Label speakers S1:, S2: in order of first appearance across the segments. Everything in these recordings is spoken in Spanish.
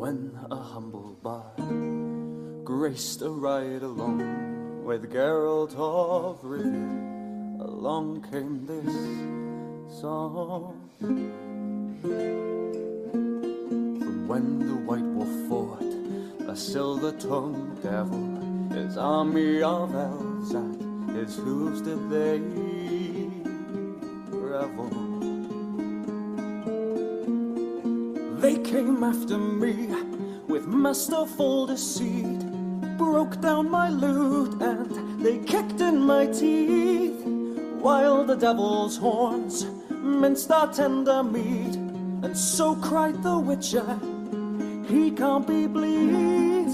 S1: When a humble bard graced a ride along with Geralt of Rivia, along came this song. From when the White Wolf fought a silver-tongued devil, his army of elves at his hooves did they came after me with masterful deceit, broke down my lute and they kicked in my teeth, while the devil's horns minced our tender meat, and so cried the witcher, he can't be bleed.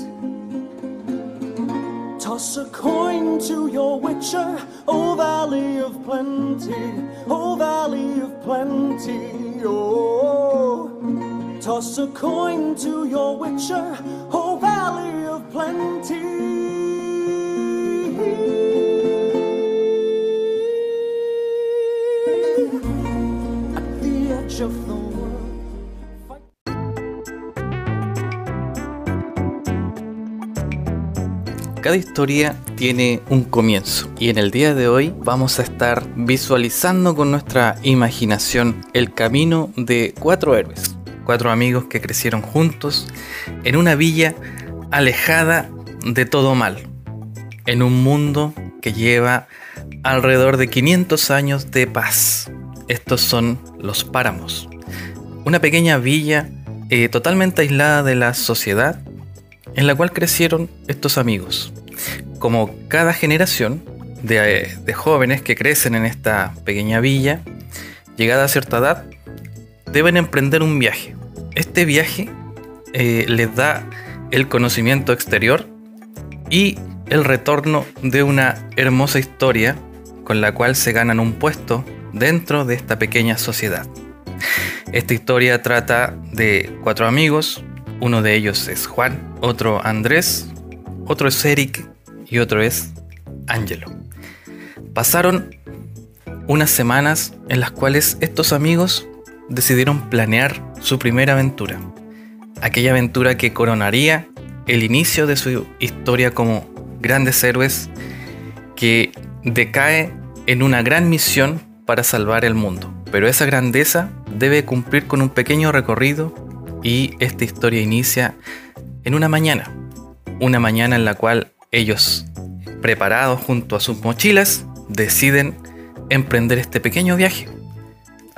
S1: Toss a coin to your witcher, O Valley of Plenty, O Valley of Plenty, oh. Toss a coin to your witcher, O Valley of Plenty.
S2: Cada historia tiene un comienzo y en el día de hoy vamos a estar visualizando con nuestra imaginación el camino de cuatro héroes, cuatro amigos que crecieron juntos en una villa alejada de todo mal, en un mundo que lleva alrededor de 500 años de paz. Estos son los páramos, una pequeña villa eh, totalmente aislada de la sociedad en la cual crecieron estos amigos. Como cada generación de, de, jóvenes que crecen en esta pequeña villa, llegada a cierta edad, deben emprender un viaje. Este viaje eh, les da el conocimiento exterior y el retorno de una hermosa historia con la cual se ganan un puesto dentro de esta pequeña sociedad. Esta historia trata de cuatro amigos, uno de ellos es Juan, otro Andrés, otro es Eric y otro es Angelo. Pasaron unas semanas en las cuales estos amigos decidieron planear su primera aventura. Aquella aventura que coronaría el inicio de su historia como grandes héroes que decae en una gran misión para salvar el mundo. Pero esa grandeza debe cumplir con un pequeño recorrido y esta historia inicia en una mañana. Una mañana en la cual ellos, preparados junto a sus mochilas, deciden emprender este pequeño viaje.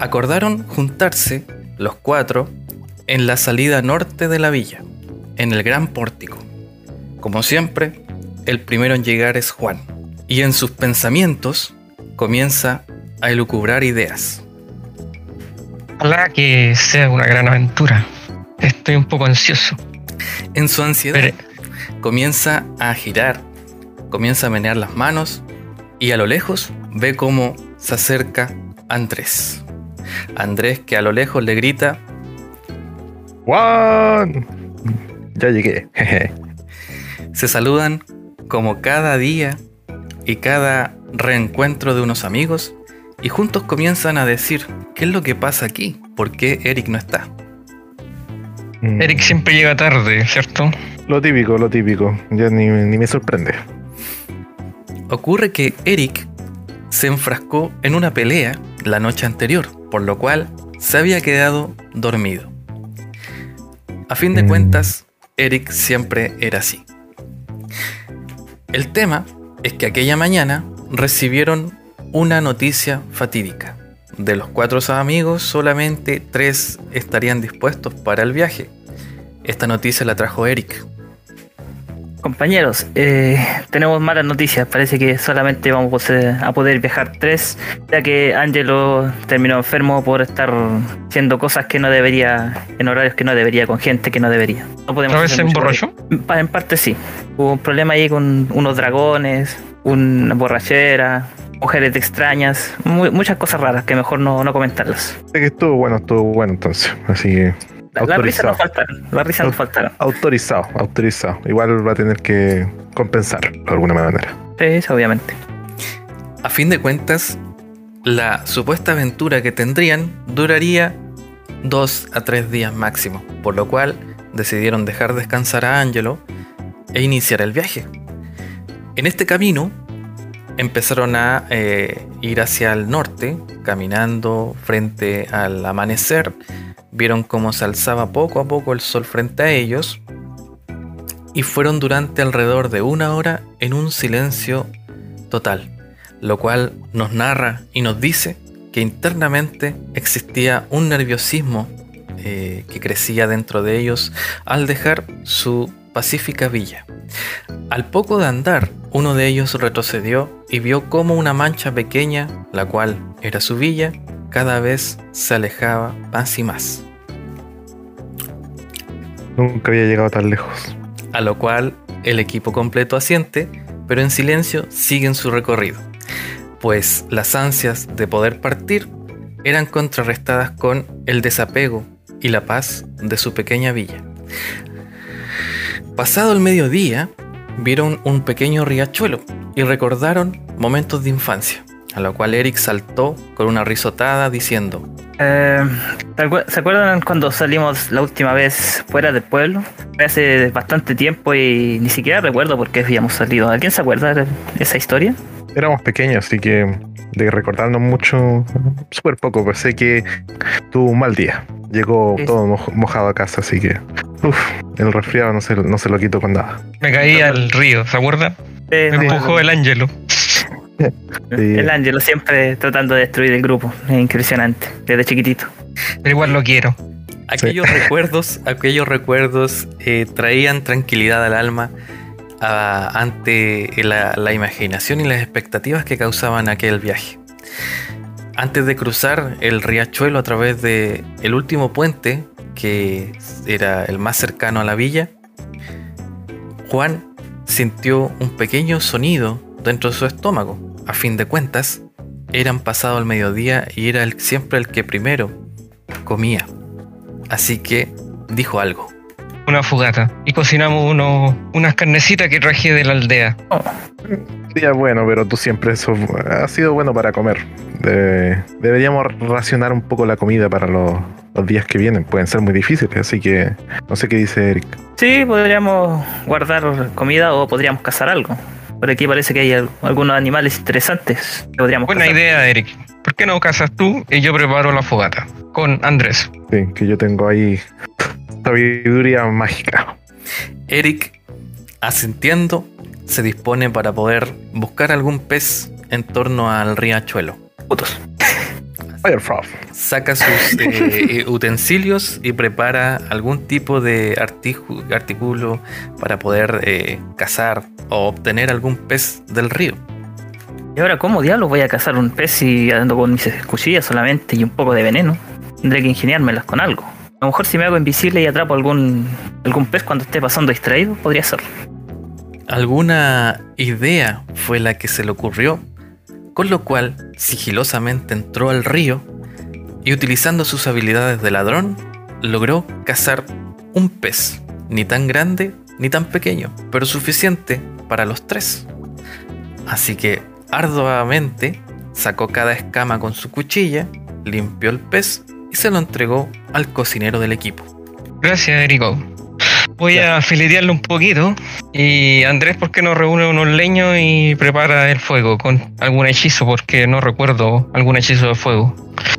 S2: Acordaron juntarse los cuatro en la salida norte de la villa, en el gran pórtico. Como siempre, el primero en llegar es Juan, y en sus pensamientos comienza a elucubrar ideas.
S3: Ojalá que sea una gran aventura. Estoy un poco ansioso.
S2: En su ansiedad Pero... comienza a girar, comienza a menear las manos y a lo lejos ve cómo se acerca Andrés. Andrés que a lo lejos le grita
S4: Juan, ya llegué.
S2: se saludan como cada día y cada reencuentro de unos amigos y juntos comienzan a decir, ¿qué es lo que pasa aquí? ¿Por qué Eric no está?
S3: Eric siempre llega tarde, ¿cierto?
S4: Lo típico, lo típico. Ya ni, ni, me sorprende.
S2: Ocurre que Eric se enfrascó en una pelea la noche anterior, por lo cual se había quedado dormido. A fin de mm. cuentas, Eric siempre era así. El tema es que aquella mañana recibieron una noticia fatídica. De los cuatro amigos, solamente tres estarían dispuestos para el viaje. Esta noticia la trajo Eric.
S5: Compañeros, eh, tenemos malas noticias. Parece que solamente vamos a poder viajar tres, ya que Angelo terminó enfermo por estar haciendo cosas que no debería, en horarios que no debería, con gente que no debería. No podemos
S3: ¿No se emborrachó?
S5: En parte sí. Hubo un problema ahí con unos dragones, una borrachera, mujeres extrañas, muy, muchas cosas raras que mejor no, no comentarlas.
S4: Sé que estuvo bueno, estuvo bueno entonces. Así que.
S5: La, la risa nos faltaron, la risa.
S4: Autorizado, autorizado. Igual va a tener que compensar de alguna manera.
S5: Sí, obviamente.
S2: A fin de cuentas, la supuesta aventura que tendrían duraría dos a tres días máximo, por lo cual decidieron dejar descansar a Angelo e iniciar el viaje. En este camino empezaron a eh, ir hacia el norte, caminando frente al amanecer. Vieron cómo se alzaba poco a poco el sol frente a ellos y fueron durante alrededor de una hora en un silencio total, lo cual nos narra y nos dice que internamente existía un nerviosismo eh, que crecía dentro de ellos al dejar su pacífica villa. Al poco de andar, uno de ellos retrocedió y vio cómo una mancha pequeña, la cual era su villa, cada vez se alejaba más y más.
S4: Nunca había llegado tan lejos.
S2: A lo cual el equipo completo asiente, pero en silencio siguen su recorrido, pues las ansias de poder partir eran contrarrestadas con el desapego y la paz de su pequeña villa. Pasado el mediodía, vieron un pequeño riachuelo y recordaron momentos de infancia, a lo cual Eric saltó con una risotada diciendo,
S5: Eh, ¿te acuer- ¿Se acuerdan cuando salimos la última vez fuera del pueblo? Fue hace bastante tiempo y ni siquiera recuerdo por qué habíamos salido. ¿Alguien se acuerda de esa historia?
S4: Éramos pequeños, así que de recordarnos mucho, súper poco, pero sé que tuvo un mal día. Llegó
S5: Sí.
S4: todo moj- mojado a casa, así que uf, el resfriado no se, no se lo quito con nada.
S3: Me caí al río, ¿se acuerdan?
S5: Eh,
S3: Me empujó el ángelo.
S5: El Ángelo siempre tratando de destruir el grupo. Es impresionante, desde chiquitito.
S3: Pero igual lo quiero.
S2: Aquellos recuerdos, aquellos recuerdos eh, traían tranquilidad al alma ah, ante la, la imaginación y las expectativas que causaban aquel viaje. Antes de cruzar el riachuelo a través de el último puente, que era el más cercano a la villa, Juan sintió un pequeño sonido dentro de su estómago. A fin de cuentas, eran pasado el mediodía y era el- siempre el que primero comía. Así que dijo algo.
S3: Una fogata. Y cocinamos unos, unas carnecitas que traje de la aldea.
S4: Día bueno, pero tú siempre eso ha sido bueno para comer. De- deberíamos racionar un poco la comida para los, los días que vienen. Pueden ser muy difíciles, así que no sé qué dice Eric.
S5: Sí, podríamos guardar comida o podríamos cazar algo. Por aquí parece que hay al- algunos animales interesantes que podríamos
S3: Buena
S5: cazar.
S3: idea, Eric. ¿Por qué no casas tú y yo preparo la fogata? Con Andrés.
S4: Sí, que yo tengo ahí sabiduría mágica.
S2: Eric, asintiendo, se dispone para poder buscar algún pez en torno al riachuelo.
S5: Putos.
S4: Firefrog.
S2: Saca sus eh, utensilios y prepara algún tipo de artículo para poder eh, cazar o obtener algún pez del río.
S5: ¿Y ahora cómo diablos voy a cazar un pez si ando con mis cuchillas solamente y un poco de veneno? Tendré que ingeniármelas con algo. A lo mejor si me hago invisible y atrapo algún, algún pez cuando esté pasando distraído, podría ser.
S2: Alguna idea fue la que se le ocurrió, con lo cual sigilosamente entró al río y utilizando sus habilidades de ladrón, logró cazar un pez, ni tan grande ni tan pequeño, pero suficiente para los tres. Así que arduamente sacó cada escama con su cuchilla, limpió el pez y se lo entregó al cocinero del equipo.
S3: Gracias, Erico. Voy a filetearlo un poquito. Y Andrés, ¿por qué no reúne unos leños y prepara el fuego con algún hechizo? Porque no recuerdo algún hechizo de fuego.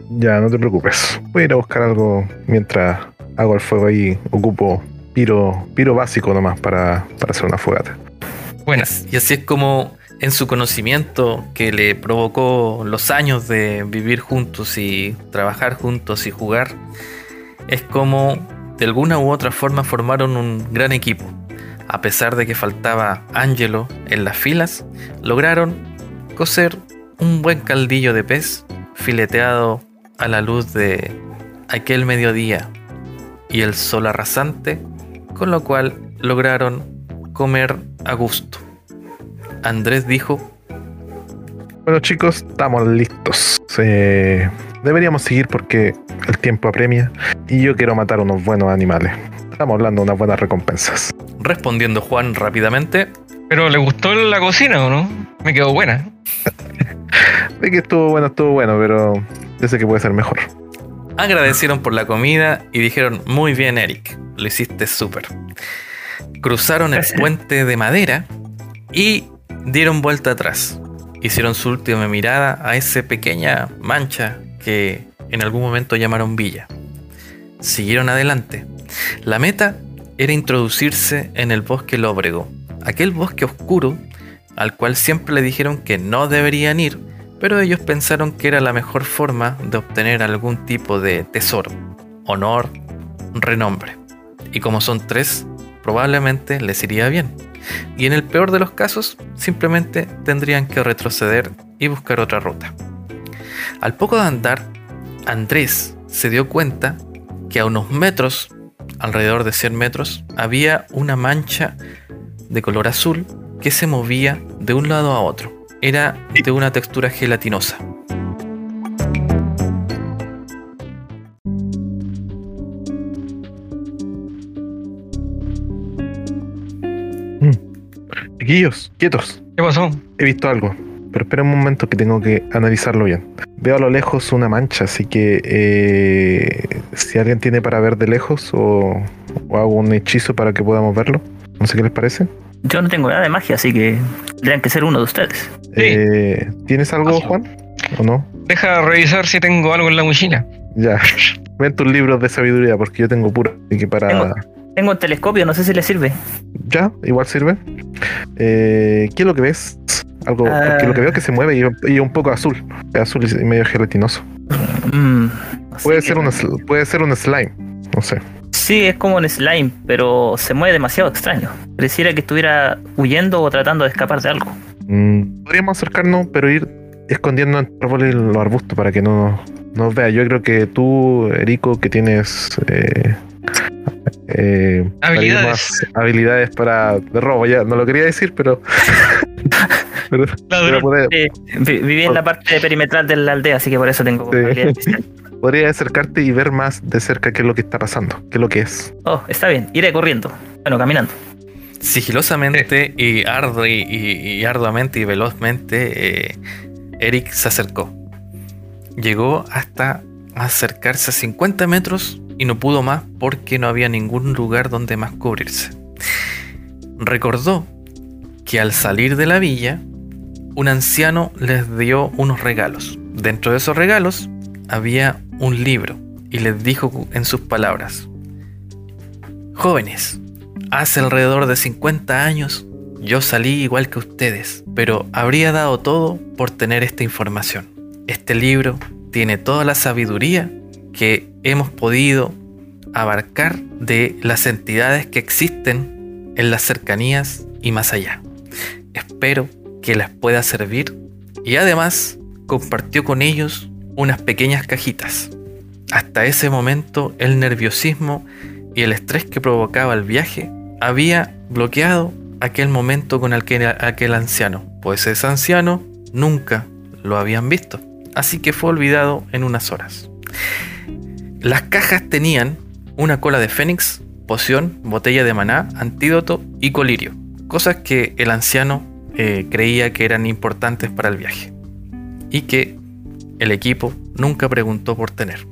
S4: Ya, no te preocupes. Voy a ir a buscar algo mientras hago el fuego ahí. Ocupo piro, piro básico nomás para, para hacer una fogata.
S3: Buenas.
S2: Y así es como en su conocimiento que le provocó los años de vivir juntos y trabajar juntos y jugar, es como de alguna u otra forma formaron un gran equipo. A pesar de que faltaba Angelo en las filas, lograron cocer un buen caldillo de pez fileteado a la luz de aquel mediodía y el sol arrasante, con lo cual lograron comer a gusto. Andrés dijo,
S4: Bueno chicos, estamos listos. Eh, deberíamos seguir porque el tiempo apremia y yo quiero matar unos buenos animales. Estamos hablando de unas buenas recompensas.
S2: respondiendo Juan rápidamente,
S3: ¿Pero le gustó la cocina o no? Me quedó buena.
S4: De que estuvo bueno, estuvo bueno, pero yo sé que puede ser mejor.
S2: agradecieron por la comida y dijeron, muy bien Eric, lo hiciste súper. Cruzaron el puente de madera y dieron vuelta atrás. Hicieron su última mirada a esa pequeña mancha que en algún momento llamaron villa. Siguieron adelante. La meta era introducirse en el bosque lóbrego, aquel bosque oscuro al cual siempre le dijeron que no deberían ir, pero ellos pensaron que era la mejor forma de obtener algún tipo de tesoro, honor, renombre. Y como son tres, probablemente les iría bien. Y en el peor de los casos, simplemente tendrían que retroceder y buscar otra ruta. Al poco de andar, Andrés se dio cuenta que a unos metros, alrededor de 100 metros, había una mancha de color azul que se movía de un lado a otro. Era de una textura gelatinosa.
S4: Chiquillos, quietos.
S3: ¿Qué pasó?
S4: He visto algo, pero espera un momento que tengo que analizarlo bien. Veo a lo lejos una mancha, así que eh, si alguien tiene para ver de lejos o, o hago un hechizo para que podamos verlo. No sé qué les parece.
S5: Yo no tengo nada de magia, así que tendrían que ser uno de ustedes.
S3: Sí.
S4: Eh, ¿Tienes algo,
S3: Ojo.
S4: Juan? ¿O no?
S3: Deja revisar si tengo algo en la mochila.
S4: Ya. Ven tus libros de sabiduría, porque yo tengo puro. Así que para.
S5: Tengo. Tengo un telescopio, no sé si le sirve.
S4: Ya, igual sirve. Eh, ¿Qué es lo que ves? Algo.
S5: Ah.
S4: Porque lo que veo es que se mueve y, y un poco azul. Es azul y medio gelatinoso.
S5: Mm,
S4: Puede
S5: que-
S4: ser, un, puede ser un slime. No sé.
S5: Sí, es como un slime, pero se mueve demasiado extraño. Pareciera que estuviera huyendo o tratando de escapar de algo.
S4: Mm, podríamos acercarnos, pero ir escondiendo entre los árboles los arbustos para que no nos vea. Yo creo que tú, Erico, que tienes eh, eh,
S3: Habilidades.
S4: más habilidades para de robo, ya no lo quería decir, pero, pero, pero
S3: Ladrón.
S4: puede-
S5: Eh, vi- viví en la parte perimetral de la aldea, así que por eso tengo
S4: Sí. podría acercarte y ver más de cerca qué es lo que está pasando, qué es lo que es.
S5: Oh, está bien, iré corriendo. Bueno, caminando.
S2: Sigilosamente y, ardu- y, y- y arduamente y velozmente, eh, Eric se acercó. Llegó hasta acercarse a 50 metros y no pudo más porque no había ningún lugar donde más cubrirse. Recordó que al salir de la villa, un anciano les dio unos regalos. Dentro de esos regalos había un libro y les dijo en sus palabras, Jóvenes, hace alrededor de 50 años yo salí igual que ustedes, pero habría dado todo por tener esta información. Este libro tiene toda la sabiduría que hemos podido abarcar de las entidades que existen en las cercanías y más allá. Espero que les pueda servir y además compartió con ellos unas pequeñas cajitas. Hasta ese momento el nerviosismo y el estrés que provocaba el viaje había bloqueado aquel momento con aquel, aquel anciano, pues ese anciano nunca lo habían visto, así que fue olvidado en unas horas. Las cajas tenían una cola de fénix, poción, botella de maná, antídoto y colirio, cosas que el anciano eh, creía que eran importantes para el viaje y que el equipo nunca preguntó por tener.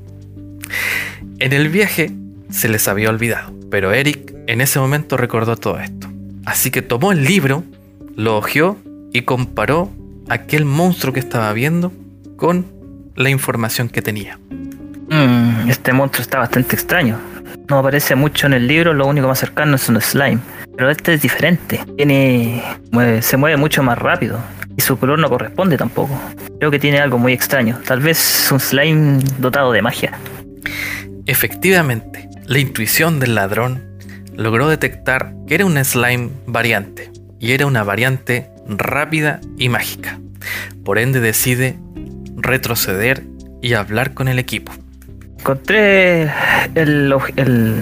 S2: En el viaje se les había olvidado, pero Eric en ese momento recordó todo esto. Así que tomó el libro, lo hojeó y comparó aquel monstruo que estaba viendo con la información que tenía.
S5: Mm, este monstruo está bastante extraño. No aparece mucho en el libro, lo único más cercano es un slime. Pero este es diferente. Tiene. se mueve mucho más rápido. Y su color no corresponde tampoco. Creo que tiene algo muy extraño. Tal vez un slime dotado de magia.
S2: Efectivamente, la intuición del ladrón logró detectar que era un slime variante, y era una variante rápida y mágica. Por ende decide retroceder y hablar con el equipo.
S5: Encontré el,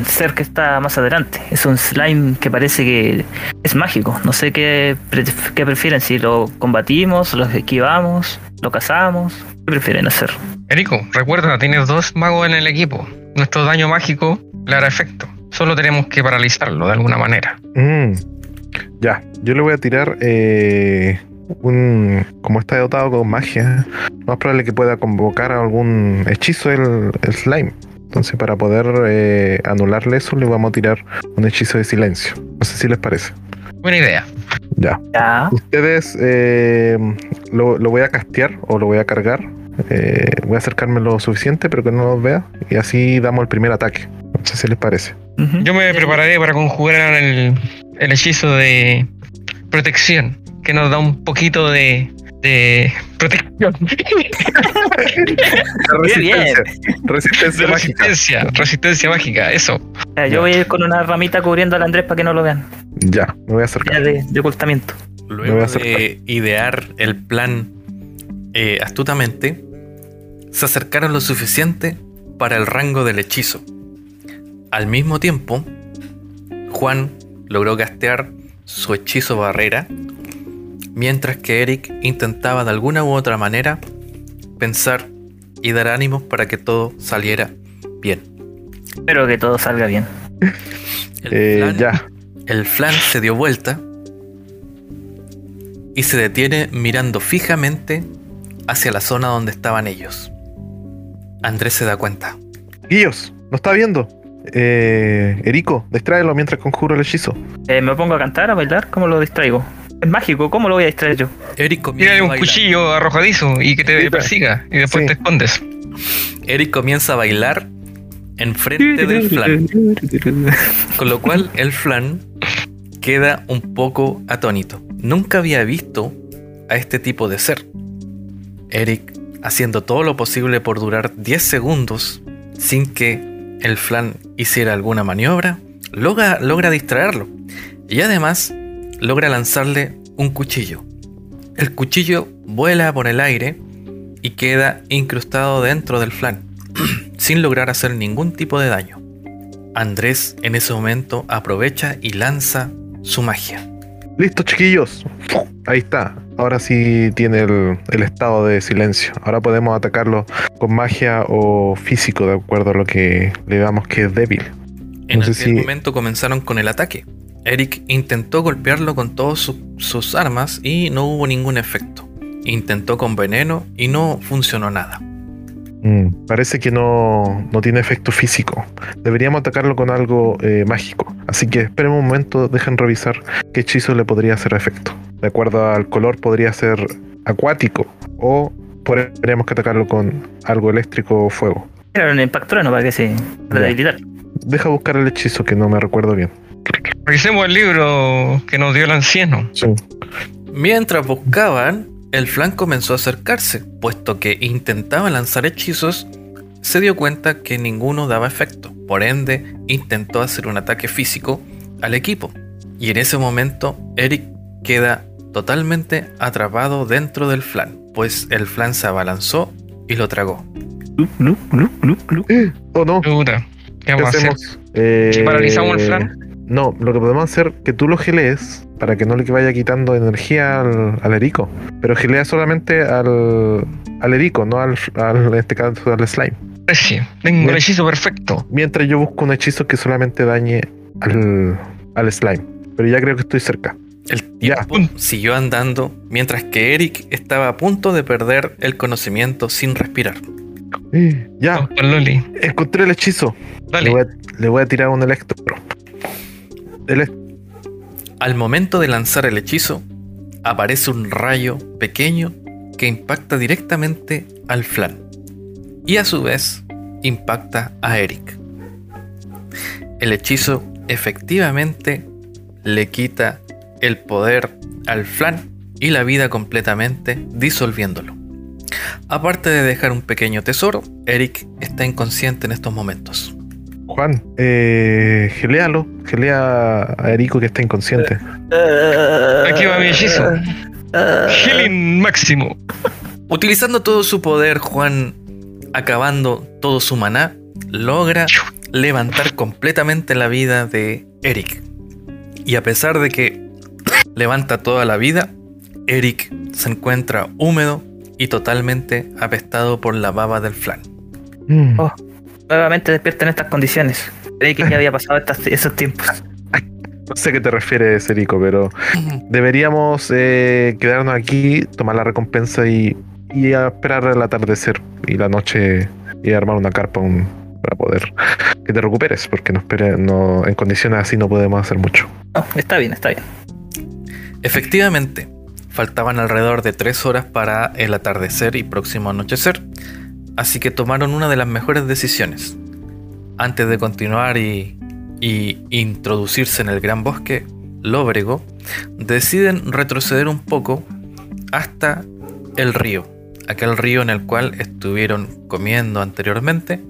S5: ser que está más adelante. Es un slime que parece que es mágico. No sé qué prefieren, si lo combatimos, lo esquivamos, lo cazamos. ¿Qué prefieren hacer?
S3: Erico, recuerda, tienes dos magos en el equipo. Nuestro daño mágico le hará efecto. Solo tenemos que paralizarlo de alguna manera.
S4: Mm, ya, yo le voy a tirar eh, un. Como está dotado con magia, lo más probable que pueda convocar algún hechizo el, el slime. Entonces, para poder eh, anularle eso, le vamos a tirar un hechizo de silencio. No sé si les parece.
S3: Buena idea.
S4: Ya.
S5: Ya.
S4: Ustedes eh, lo, lo voy a castear o lo voy a cargar. Eh, voy a acercarme lo suficiente, pero que no los vea. Y así damos el primer ataque. No sé si les parece.
S3: Yo me prepararé para conjugar el, el hechizo de protección, que nos da un poquito de, de protección.
S5: Bien, bien.
S4: Resistencia
S3: De
S4: mágica.
S3: resistencia, resistencia mágica, eso.
S5: Ya, yo voy a ir con una ramita cubriendo al Andrés para que no lo vean.
S4: Ya, me voy a
S5: Ya
S4: acercar.
S5: de, de ocultamiento.
S4: Me voy
S2: Luego
S4: a acercar.
S2: de idear el plan eh, astutamente, se acercaron lo suficiente para el rango del hechizo. Al mismo tiempo, Juan logró gastear su hechizo barrera, mientras que Eric intentaba de alguna u otra manera pensar y dar ánimos para que todo saliera bien.
S5: Espero que todo salga bien.
S2: El
S4: Eh,
S2: plan-
S4: ya.
S2: El flan se dio vuelta y se detiene mirando fijamente hacia la zona donde estaban ellos. Andrés se da cuenta.
S4: Guillos, ¿no está viendo? Eh, Erico, distráelo mientras conjuro el hechizo.
S5: Eh, me pongo a cantar, a bailar, ¿cómo lo distraigo? Es mágico, ¿cómo lo voy a distraer yo?
S2: Eric comienza,
S3: Tírale
S2: a
S3: un
S2: bailar.
S3: cuchillo arrojadizo y que te
S4: Sí,
S3: persiga. Y después
S4: sí.
S3: te escondes.
S2: Eric comienza a bailar enfrente del flan, con lo cual el flan queda un poco atónito. Nunca había visto a este tipo de ser. Eric haciendo todo lo posible por durar 10 segundos sin que el flan hiciera alguna maniobra, logra, logra distraerlo y además logra lanzarle un cuchillo. El cuchillo vuela por el aire y queda incrustado dentro del flan, sin lograr hacer ningún tipo de daño. Andrés en ese momento aprovecha y lanza su magia.
S4: Listo, chiquillos. Ahí está. Ahora sí tiene el, el estado de silencio. Ahora podemos atacarlo con magia o físico, de acuerdo a lo que le damos que es débil.
S2: En
S4: No
S2: aquel
S4: si-
S2: momento comenzaron con el ataque. Eric intentó golpearlo con todas su- sus armas y no hubo ningún efecto. Intentó con veneno y no funcionó nada.
S4: Mm, parece que no, no tiene efecto físico. Deberíamos atacarlo con algo eh, mágico. Así que esperen un momento, dejen revisar qué hechizo le podría hacer efecto. De acuerdo al color, podría ser acuático o podríamos que atacarlo con algo eléctrico o fuego.
S5: Era un impacto no para que se debilitar.
S4: Deja buscar el hechizo que no me recuerdo bien.
S3: Revisemos el libro que nos dio el anciano.
S4: Sí.
S2: Mientras buscaban, el flan comenzó a acercarse, puesto que intentaba lanzar hechizos, se dio cuenta que ninguno daba efecto. Por ende, intentó hacer un ataque físico al equipo. Y en ese momento, Eric queda totalmente atrapado dentro del flan, pues el flan se abalanzó y lo tragó.
S4: ¿O no?
S3: ¿qué
S4: ¿Qué
S3: vamos a hacer?
S4: hacemos? Eh,
S3: ¿Si paralizamos el flan?
S4: No, lo que podemos hacer que tú lo gelees para que no le vaya quitando energía al, al Erico. Pero gelea solamente al, al Erico, no al, al- en este caso al slime.
S3: Sí, tengo el hechizo perfecto.
S4: Mientras yo busco un hechizo que solamente dañe al, al slime. Pero ya creo que estoy cerca.
S2: El
S4: Ya.
S2: tiempo siguió andando mientras que Eric estaba a punto de perder el conocimiento sin respirar.
S4: Ya,
S3: con Loli.
S4: encontré el hechizo.
S3: Dale.
S4: Le voy, a, le voy a tirar un electro.
S2: Al momento de lanzar el hechizo, aparece un rayo pequeño que impacta directamente al flan y a su vez impacta a Eric. El hechizo efectivamente le quita el poder al flan y la vida completamente disolviéndolo. Aparte de dejar un pequeño tesoro, Eric está inconsciente en estos momentos.
S4: Juan, eh, gelealo. Gelea a Erico que está inconsciente.
S3: Aquí va mi hechizo. Healing máximo.
S2: Utilizando todo su poder, Juan, acabando todo su maná, logra levantar completamente la vida de Eric. Y a pesar de que levanta toda la vida, Eric se encuentra húmedo y totalmente apestado por la baba del flan.
S4: Mm.
S5: Oh. Nuevamente despierta en estas condiciones. Creí que ya había pasado estas- esos tiempos.
S4: No sé a qué te refieres, Erico, pero deberíamos eh, quedarnos aquí, tomar la recompensa y, y a esperar el atardecer y la noche y armar una carpa un- para poder que te recuperes, porque no, espere, no en condiciones así no podemos hacer mucho.
S5: No, está bien, está bien.
S2: Efectivamente, faltaban alrededor de tres horas para el atardecer y próximo anochecer, así que tomaron una de las mejores decisiones. Antes de continuar y, introducirse en el gran bosque lóbrego, deciden retroceder un poco hasta el río, aquel río en el cual estuvieron comiendo anteriormente,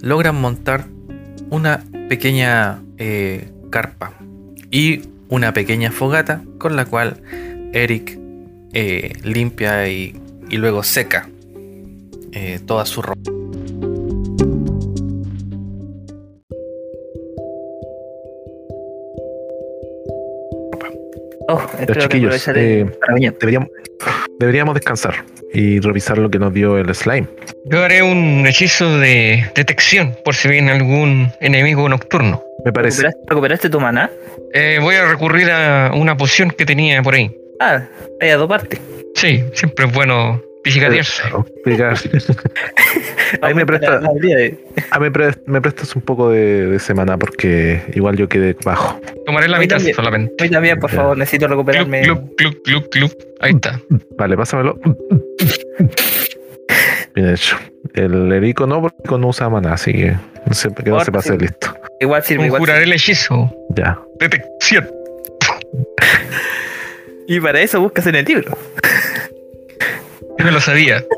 S2: logran montar una pequeña eh, carpa y una pequeña fogata con la cual Eric eh, limpia y luego seca eh, toda su ropa.
S5: Oh, que
S4: chiquillos,
S5: aprovecharé
S4: eh, deberíamos, deberíamos descansar y revisar lo que nos dio el slime.
S3: Yo haré un hechizo de detección por si viene algún enemigo nocturno.
S4: Me parece.
S5: ¿Recuperaste, recuperaste tu maná?
S3: Eh, voy a recurrir a una poción que tenía por ahí.
S5: Ah, hay a dos partes.
S3: Sí, siempre es bueno pichicatearse.
S4: Explicar. Ahí me presta, prestas un poco de, de semana porque igual yo quedé bajo.
S3: Tomaré la
S5: A mí
S3: mitad
S5: también.
S3: solamente.
S5: A mí también, por
S4: Ya.
S5: favor, necesito recuperarme.
S3: clup, clup, clup, clup. Ahí está.
S4: Vale, pásamelo. Bien hecho. El Erico no, porque no usa maná, así que no se, que no se pase
S5: sí.
S4: listo.
S5: Igual sirve,
S3: Conjuraré el hechizo.
S4: Ya.
S3: Detección.
S5: Y para eso buscas en el libro.
S3: Yo me lo sabía.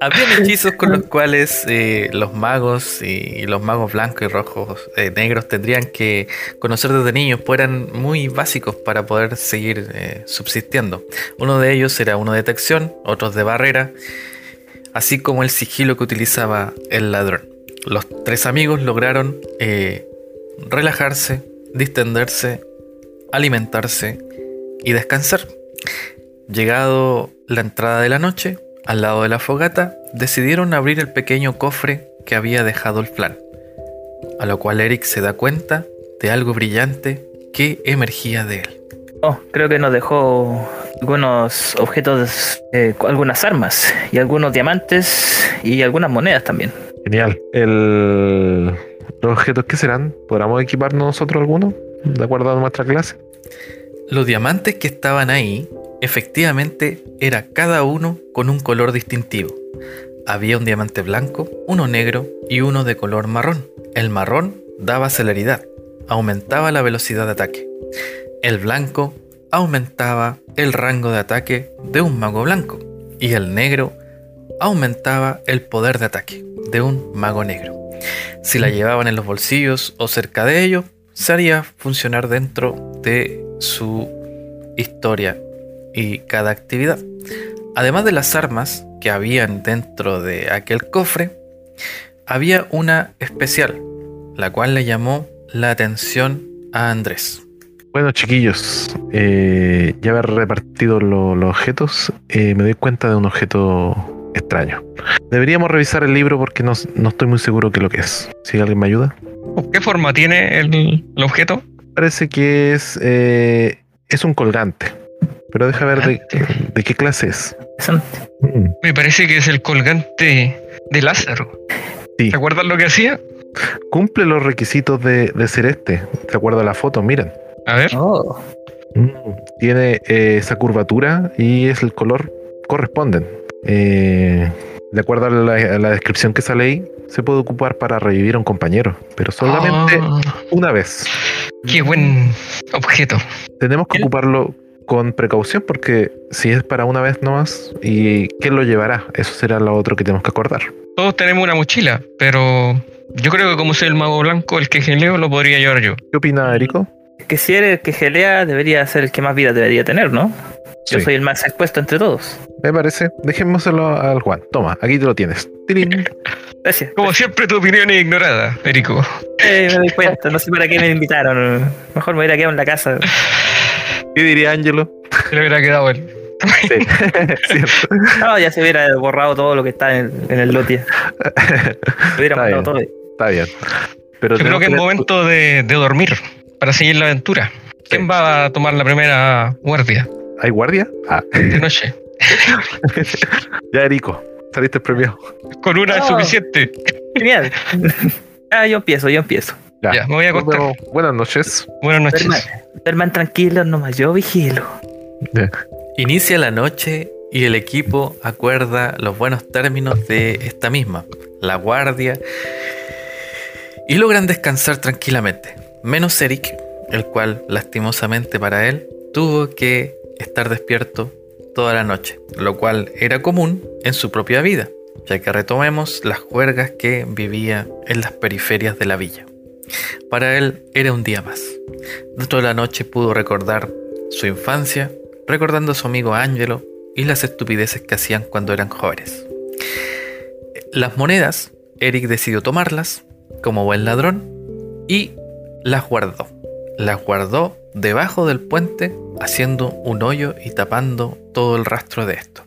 S2: Habían hechizos con los cuales eh, los magos y los magos blancos y rojos, eh, negros, tendrían que conocer desde niños, pues eran muy básicos para poder seguir eh, subsistiendo. Uno de ellos era uno de detección, otros de barrera, así como el sigilo que utilizaba el ladrón. Los tres amigos lograron relajarse, distenderse, alimentarse y descansar. Llegado la entrada de la noche, al lado de la fogata, decidieron abrir el pequeño cofre que había dejado el flan, a lo cual Eric se da cuenta de algo brillante que emergía de él.
S5: Oh, creo que nos dejó algunos objetos, eh, algunas armas y algunos diamantes y algunas monedas también.
S4: Genial. El... ¿Los objetos qué serán? ¿Podremos equiparnos nosotros alguno? De acuerdo a nuestra clase.
S2: Los diamantes que estaban ahí, efectivamente, era cada uno con un color distintivo. Había un diamante blanco, uno negro y uno de color marrón. El marrón daba celeridad, aumentaba la velocidad de ataque. El blanco aumentaba el rango de ataque de un mago blanco. Y el negro aumentaba el poder de ataque de un mago negro. Si la llevaban en los bolsillos o cerca de ellos, se haría funcionar dentro de su historia y cada actividad. Además de las armas que habían dentro de aquel cofre, había una especial, la cual le llamó la atención a Andrés.
S4: Bueno, chiquillos, eh, ya haber repartido lo- los objetos, eh, me doy cuenta de un objeto extraño. Deberíamos revisar el libro porque no, no estoy muy seguro qué es lo que es. Si alguien me ayuda.
S3: ¿Qué forma tiene el, el objeto?
S4: Parece que es, eh, es un colgante. Pero deja ver de, de qué clase es.
S5: Interesante.
S4: Mm,
S3: Me parece que es el colgante de Lázaro.
S4: Sí.
S3: ¿Te acuerdas lo que hacía?
S4: Cumple los requisitos de, de ser este. De acuerdo a la foto, miren.
S3: A ver.
S5: Oh,
S4: Mm, Tiene eh, esa curvatura y es el color corresponden. Eh, de acuerdo a la, a la descripción que sale ahí, se puede ocupar para revivir a un compañero, pero solamente
S3: Ah,
S4: una vez.
S3: qué buen objeto.
S4: Tenemos que ocuparlo con precaución porque si es para una vez nomás, ¿y quién lo llevará? Eso será lo otro que tenemos que acordar.
S3: Todos tenemos una mochila, pero yo creo que como soy el mago blanco, el que geleo lo podría llevar yo.
S4: ¿Qué opina Erico?
S5: que si eres el que gelea, debería ser el que más vida debería tener, ¿no? Yo
S4: Sí.
S5: soy el más expuesto entre todos.
S4: Me parece. Dejémoselo al Juan. Toma, aquí te lo tienes. Tilín.
S5: Gracias.
S3: Como siempre, tu opinión es ignorada, Erico.
S5: Eh, me doy cuenta, no sé para qué me invitaron. Mejor me hubiera quedado en la casa.
S4: ¿Qué diría Ángelo?
S3: Se le hubiera quedado él.
S4: Sí, cierto.
S5: No, ya se hubiera borrado todo lo que está en el, en el lote. Se hubiera
S4: Está
S5: mandado
S4: bien.
S5: todo.
S4: Está bien. Pero
S3: Yo creo que es momento de, de dormir para seguir la aventura. ¿Quién va a tomar la primera guardia
S4: ¿Hay guardia? Ah,
S3: de noche?
S4: ya Erico. saliste premiado.
S3: Con una es suficiente.
S5: Genial. ah, yo empiezo, yo empiezo.
S3: Ya, me voy a
S4: nos
S3: acostar.
S4: vemos. Buenas noches.
S3: Buenas noches.
S5: Duerman, duerman tranquilos nomás, yo vigilo.
S2: Inicia la noche y el equipo acuerda los buenos términos de esta misma, la guardia, y logran descansar tranquilamente, menos Eric, el cual lastimosamente para él tuvo que estar despierto toda la noche, lo cual era común en su propia vida, ya que retomemos las juergas que vivía en las periferias de la villa. Para él era un día más. Dentro de la noche pudo recordar su infancia, recordando a su amigo Angelo y las estupideces que hacían cuando eran jóvenes. Las monedas, Eric decidió tomarlas como buen ladrón y las guardó. Las guardó debajo del puente, haciendo un hoyo y tapando todo el rastro de esto.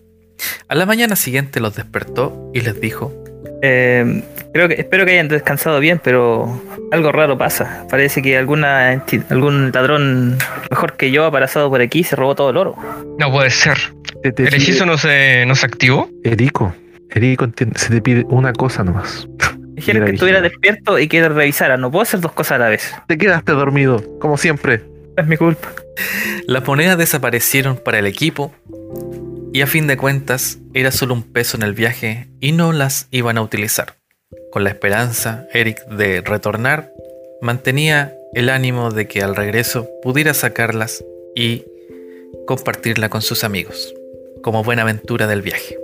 S2: A la mañana siguiente los despertó y les dijo,
S5: Eh, creo que, espero que hayan descansado bien, pero algo raro pasa. Parece que alguna algún ladrón mejor que yo ha pasado por aquí y se robó todo el oro.
S3: No puede ser.
S4: Te
S3: ¿El hechizo no se, no se activó?
S4: Erico, Erico, se te pide una cosa nomás.
S5: Dijeron que estuviera despierto y que revisara. No puedo hacer dos cosas a la vez.
S4: Te quedaste dormido, como siempre.
S5: Es mi culpa.
S2: Las monedas desaparecieron para el equipo y a fin de cuentas era solo un peso en el viaje y no las iban a utilizar. Con la esperanza, Eric, de retornar, mantenía el ánimo de que al regreso pudiera sacarlas y compartirla con sus amigos, como buena aventura del viaje.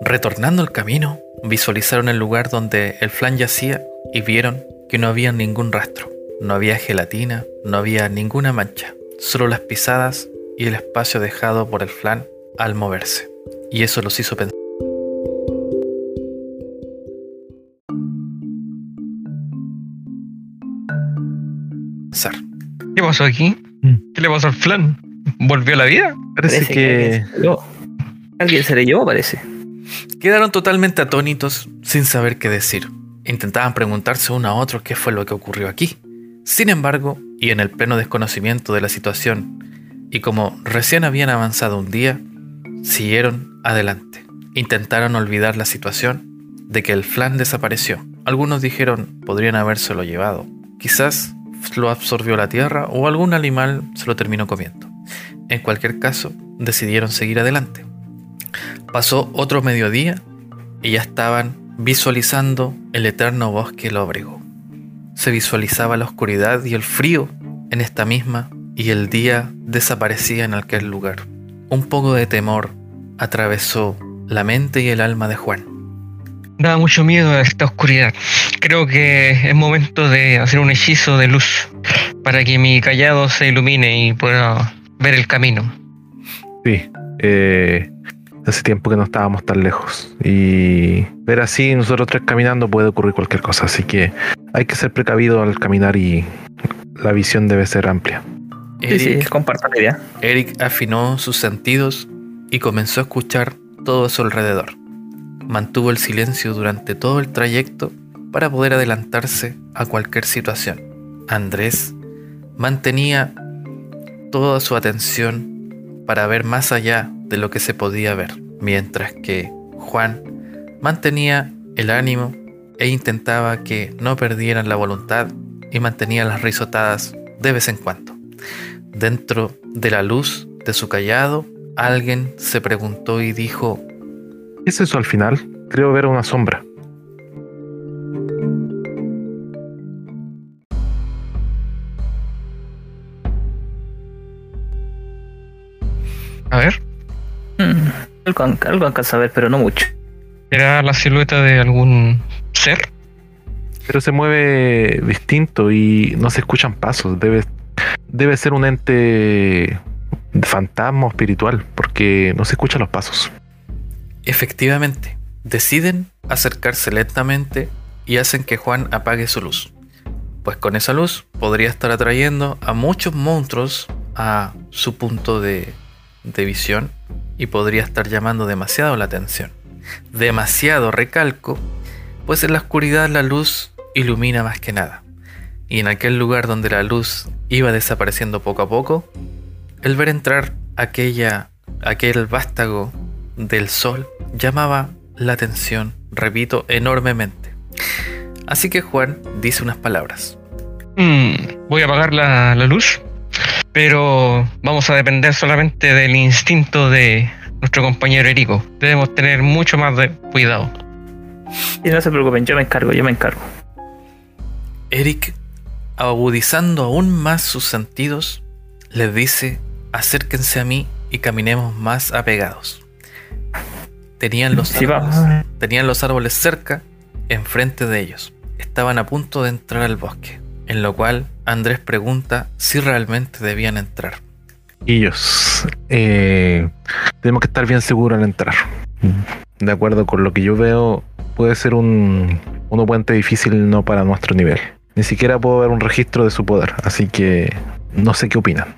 S2: Retornando el camino, visualizaron el lugar donde el flan yacía y vieron que no había ningún rastro. No había gelatina, no había ninguna mancha, solo las pisadas y el espacio dejado por el flan al moverse. Y eso los hizo pensar.
S3: ¿Qué pasó aquí?
S4: Mm.
S3: ¿Qué le pasó al flan? ¿Volvió a la vida?
S4: Parece,
S5: Parece
S4: que.
S5: alguien se le llevó. Alguien se le llevó, parece.
S2: Quedaron totalmente atónitos sin saber qué decir. Intentaban preguntarse uno a otro qué fue lo que ocurrió aquí. Sin embargo, y en el pleno desconocimiento de la situación, y como recién habían avanzado un día, siguieron adelante. Intentaron olvidar la situación de que el flan desapareció. Algunos dijeron podrían habérselo llevado. Quizás lo absorbió la tierra o algún animal se lo terminó comiendo. En cualquier caso, decidieron seguir adelante. Pasó otro mediodía y ya estaban visualizando el eterno bosque lóbrego. Se visualizaba la oscuridad y el frío en esta misma y el día desaparecía en aquel lugar. Un poco de temor atravesó la mente y el alma de Juan.
S3: Da mucho miedo esta oscuridad. Creo que es momento de hacer un hechizo de luz para que mi callado se ilumine y pueda ver el camino.
S4: Sí. eh, hace tiempo que no estábamos tan lejos. Y ver así nosotros tres caminando puede ocurrir cualquier cosa. Así que hay que ser precavido al caminar y la visión debe ser amplia.
S5: Sí, sí,
S2: Eric,
S5: comparto la idea.
S2: Eric afinó sus sentidos y comenzó a escuchar todo a su alrededor. Mantuvo el silencio durante todo el trayecto para poder adelantarse a cualquier situación. Andrés mantenía toda su atención para ver más allá de lo que se podía ver, mientras que Juan mantenía el ánimo e intentaba que no perdieran la voluntad y mantenía las risotadas de vez en cuando. Dentro de la luz de su callado, alguien se preguntó y dijo,
S4: ¿Qué es eso al final? Creo ver una sombra.
S3: A ver,
S5: Mm, algo, algo alcanza a ver, pero no mucho.
S3: ¿era la silueta de algún ser?
S4: Pero se mueve distinto y no se escuchan pasos. Debe, debe ser un ente fantasma o espiritual, porque no se escuchan los pasos.
S2: Efectivamente, deciden acercarse lentamente y hacen que Juan apague su luz. Pues con esa luz podría estar atrayendo a muchos monstruos a su punto de, visión y podría estar llamando demasiado la atención. Demasiado recalco, pues en la oscuridad la luz ilumina más que nada. Y en aquel lugar donde la luz iba desapareciendo poco a poco, el ver entrar aquella, aquel vástago del sol llamaba la atención, repito, enormemente. Así que Juan dice unas palabras.
S3: Mm, voy a apagar la, la luz, pero vamos a depender solamente del instinto de nuestro compañero Erico. Debemos tener mucho más de cuidado.
S5: Y no se preocupen, yo me encargo, yo me encargo.
S2: Eric, agudizando aún más sus sentidos, les dice, acérquense a mí y caminemos más apegados. Tenían los,
S5: Sí,
S2: árboles,
S5: vamos.
S2: tenían los árboles cerca, enfrente de ellos. Estaban a punto de entrar al bosque, en lo cual Andrés pregunta si realmente debían entrar.
S4: Ellos. eh, tenemos que estar bien seguros al entrar. De acuerdo con lo que yo veo, puede ser un, un puente difícil no para nuestro nivel. Ni siquiera puedo ver un registro de su poder, así que no sé qué opinan.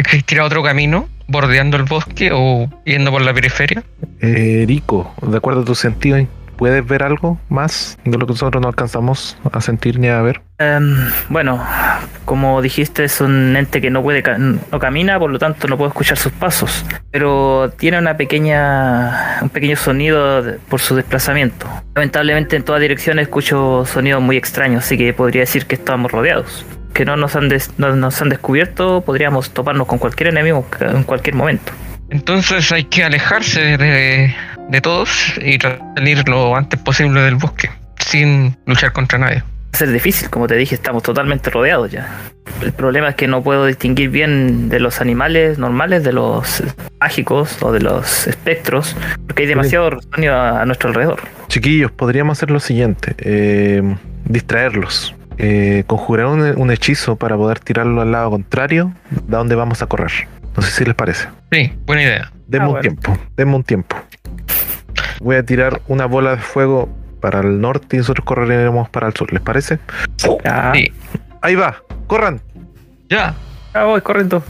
S3: ¿Existirá otro camino bordeando el bosque o yendo por la periferia?
S4: Eh, Rico, de acuerdo a tu sentido, ¿puedes ver algo más de lo que nosotros no alcanzamos a sentir ni a ver?
S5: Em, bueno, como dijiste, es un ente que no puede no camina, por lo tanto no puedo escuchar sus pasos. Pero tiene una pequeña un pequeño sonido por su desplazamiento. Lamentablemente en todas direcciones escucho sonidos muy extraños, así que podría decir que estamos rodeados. Que no nos han des- no nos han descubierto, podríamos toparnos con cualquier enemigo en cualquier momento.
S3: Entonces hay que alejarse de, de todos y tratar de salir lo antes posible del bosque, sin luchar contra nadie.
S5: Va a ser difícil, como te dije, estamos totalmente rodeados ya. El problema es que no puedo distinguir bien de los animales normales, de los mágicos o de los espectros, porque hay demasiado sonido a, a nuestro alrededor.
S4: Chiquillos, podríamos hacer lo siguiente: eh, distraerlos. Eh, conjurar un, un hechizo para poder tirarlo al lado contrario, de donde vamos a correr. No sé si les parece.
S3: Sí, buena idea.
S4: Denme
S5: Ah,
S4: un
S5: bueno.
S4: tiempo, denme un tiempo. Voy a tirar una bola de fuego para el norte y nosotros correremos para el sur, ¿les parece?
S5: Ya,
S3: Sí.
S4: Ahí va, corran.
S3: Ya.
S5: ya voy corriendo.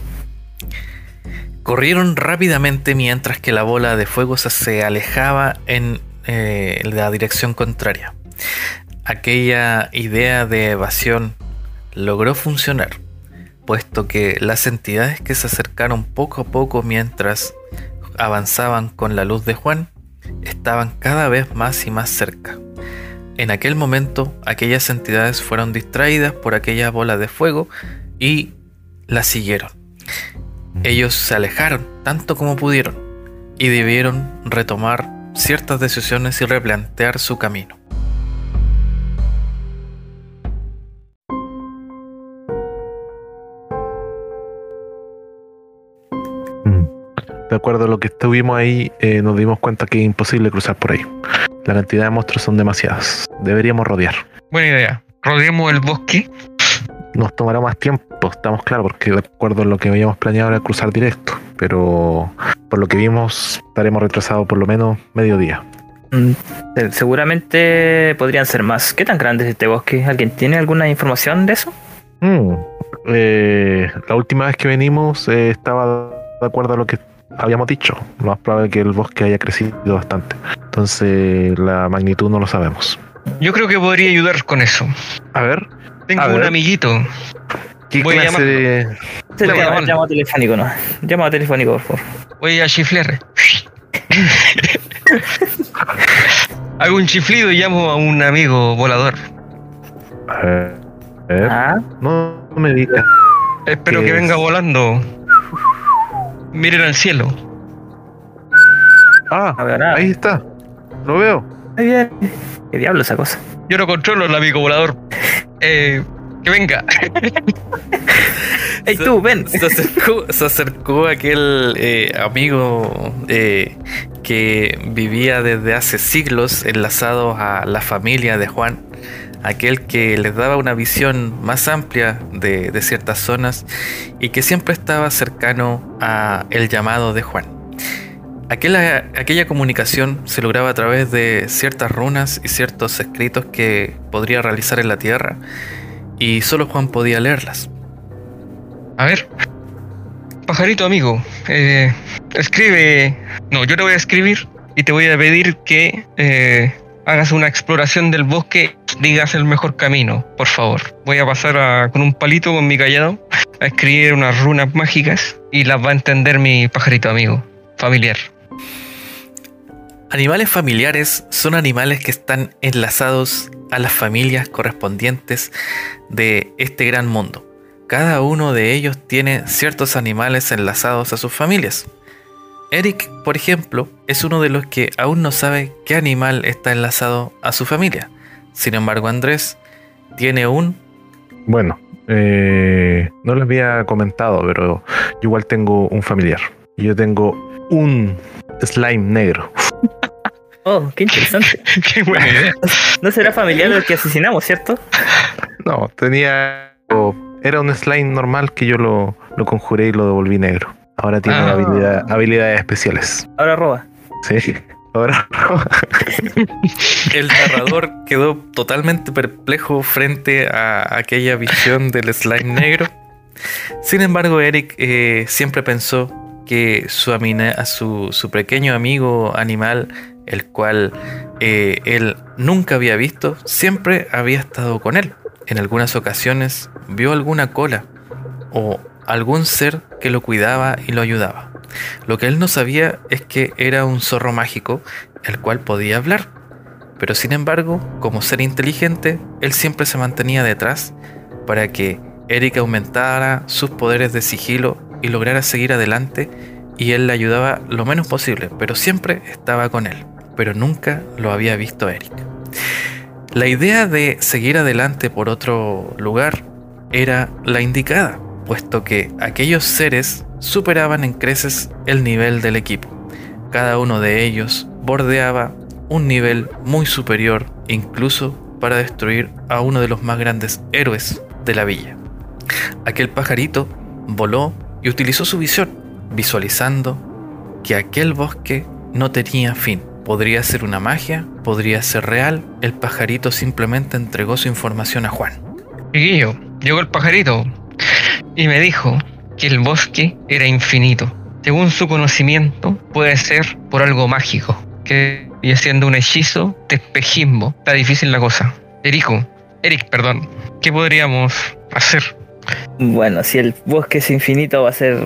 S2: Corrieron rápidamente mientras que la bola de fuego se, se alejaba en eh, la dirección contraria. Aquella idea de evasión logró funcionar, puesto que las entidades que se acercaron poco a poco mientras avanzaban con la luz de Juan estaban cada vez más y más cerca. En aquel momento, aquellas entidades fueron distraídas por aquella bola de fuego y la siguieron. Ellos se alejaron tanto como pudieron y debieron retomar ciertas decisiones y replantear su camino.
S4: De acuerdo a lo que estuvimos ahí, eh, nos dimos cuenta que es imposible cruzar por ahí. La cantidad de monstruos son demasiadas. Deberíamos rodear.
S3: Buena idea. Rodeemos el bosque.
S4: Nos tomará más tiempo, estamos claros, porque de acuerdo a lo que habíamos planeado era cruzar directo. Pero por lo que vimos, estaremos retrasados por lo menos medio día.
S5: Mm, se- Seguramente podrían ser más. ¿Qué tan grande es este bosque? ¿Alguien tiene alguna información de eso?
S4: Mm, eh, la última vez que venimos eh, estaba de acuerdo a lo que habíamos dicho. Lo más probable es que el bosque haya crecido bastante. Entonces la magnitud no lo sabemos.
S3: Yo creo que podría ayudar con eso.
S4: A ver,
S3: Tengo
S4: A
S3: un
S4: ver.
S3: amiguito.
S4: ¿qué
S3: Voy a
S4: de...
S5: Se llama, telefónico, ¿no? Llamado telefónico, por favor.
S3: Voy a chiflar. Hago un chiflido y llamo a un amigo volador.
S4: A ver, a ver.
S5: Ah,
S4: No, me digas.
S3: Espero
S4: ¿Qué
S3: que
S4: es?
S3: venga volando. Miren al cielo.
S4: Ah,
S5: no veo nada.
S4: ahí está. Lo veo.
S5: Muy bien. ¿Qué diablo esa cosa?
S3: Yo no controlo el amigo volador. Eh, que venga.
S5: ¡Ey, tú, ven!
S2: Se acercó, se acercó aquel eh, amigo eh, que vivía desde hace siglos enlazado a la familia de Juan, aquel que les daba una visión más amplia de, ciertas zonas y que siempre estaba cercano a el llamado de Juan. Aquella, aquella comunicación se lograba a través de ciertas runas y ciertos escritos que podría realizar en la tierra y solo Juan podía leerlas.
S3: A ver. Pajarito amigo. eh, escribe. No, yo te voy a escribir y te voy a pedir que eh, hagas una exploración del bosque. Digas el mejor camino, por favor. Voy a pasar con un palito, con mi callado, a escribir unas runas mágicas y las va a entender mi pajarito amigo, familiar.
S2: Animales familiares son animales que están enlazados a las familias correspondientes de este gran mundo. Cada uno de ellos tiene ciertos animales enlazados a sus familias. Eric, por ejemplo, es uno de los que aún no sabe qué animal está enlazado a su familia. Sin embargo, Andrés tiene un...
S4: Bueno, eh, no les había comentado, pero yo igual tengo un familiar. Y yo tengo un slime negro.
S5: Oh, qué interesante.
S3: Qué buena idea.
S5: No será familiar del que asesinamos, ¿cierto?
S4: No, tenía. Era un slime normal que yo lo, lo conjuré y lo devolví negro. Ahora tiene
S3: Ah.
S4: habilidad- habilidades especiales.
S5: Ahora roba.
S4: Sí. Ahora.
S2: El narrador quedó totalmente perplejo frente a aquella visión del slime negro. Sin embargo, Eric eh, siempre pensó que su, amina- su, su pequeño amigo animal, el cual eh, él nunca había visto, siempre había estado con él. En algunas ocasiones vio alguna cola o algún ser que lo cuidaba y lo ayudaba. Lo que él no sabía es que era un zorro mágico, el cual podía hablar. Pero sin embargo, como ser inteligente, él siempre se mantenía detrás para que Eric aumentara sus poderes de sigilo y lograra seguir adelante y él le ayudaba lo menos posible, pero siempre estaba con él, pero nunca lo había visto Eric. La idea de seguir adelante por otro lugar era la indicada, puesto que aquellos seres superaban en creces el nivel del equipo. Cada uno de ellos bordeaba un nivel muy superior, incluso para destruir a uno de los más grandes héroes de la villa. Aquel pajarito voló y utilizó su visión, visualizando que aquel bosque no tenía fin. Podría ser una magia, podría ser real, el pajarito simplemente entregó su información a Juan.
S3: Chiquillo, llegó el pajarito y me dijo que el bosque era infinito. Según su conocimiento, puede ser por algo mágico, que y haciendo un hechizo de espejismo. Está difícil la cosa. Erico, Eric, perdón, ¿qué podríamos hacer?
S5: Bueno, si el bosque es infinito va a ser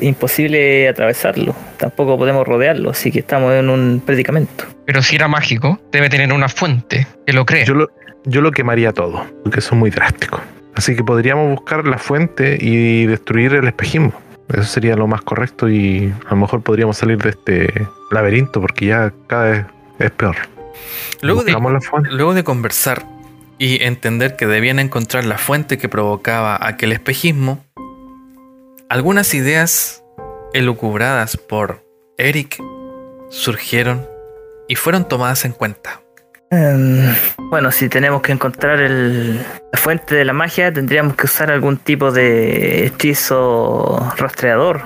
S5: imposible atravesarlo. Tampoco podemos rodearlo, así que estamos en un predicamento.
S3: Pero si era mágico, debe tener una fuente que lo crea.
S4: Yo lo, yo lo quemaría todo, porque eso es muy drástico. Así que podríamos buscar la fuente y destruir el espejismo. Eso sería lo más correcto y a lo mejor podríamos salir de este laberinto porque ya cada vez es peor.
S2: Luego de,
S4: Buscamos la fuente.
S2: luego de conversar y entender que debían encontrar la fuente que provocaba aquel espejismo, algunas ideas elucubradas por Eric surgieron y fueron tomadas en cuenta.
S5: Em, bueno, si tenemos que encontrar el- la fuente de la magia, tendríamos que usar algún tipo de hechizo rastreador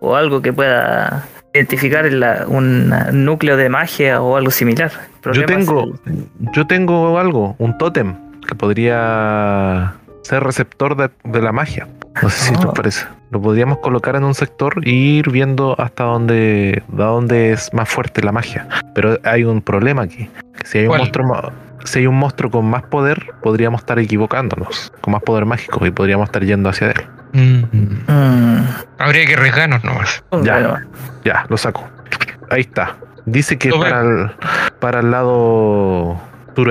S5: o algo que pueda identificar la- un núcleo de magia o algo similar.
S4: Yo tengo,
S5: el-
S4: yo tengo algo, un tótem que podría ser receptor de, de la magia. No sé si te parece. Lo podríamos colocar en un sector e ir viendo hasta dónde, de dónde es más fuerte la magia. Pero hay un problema aquí. que Si hay un
S3: ¿Cuál?
S4: monstruo si hay un monstruo con más poder, podríamos estar equivocándonos, con más poder mágico y podríamos estar yendo hacia él.
S3: Mm,
S5: Mm,
S3: Habría que arriesgarnos nomás.
S4: Ya.
S5: bueno,
S4: Ya, lo saco. Ahí está. Dice que para el, para el lado sur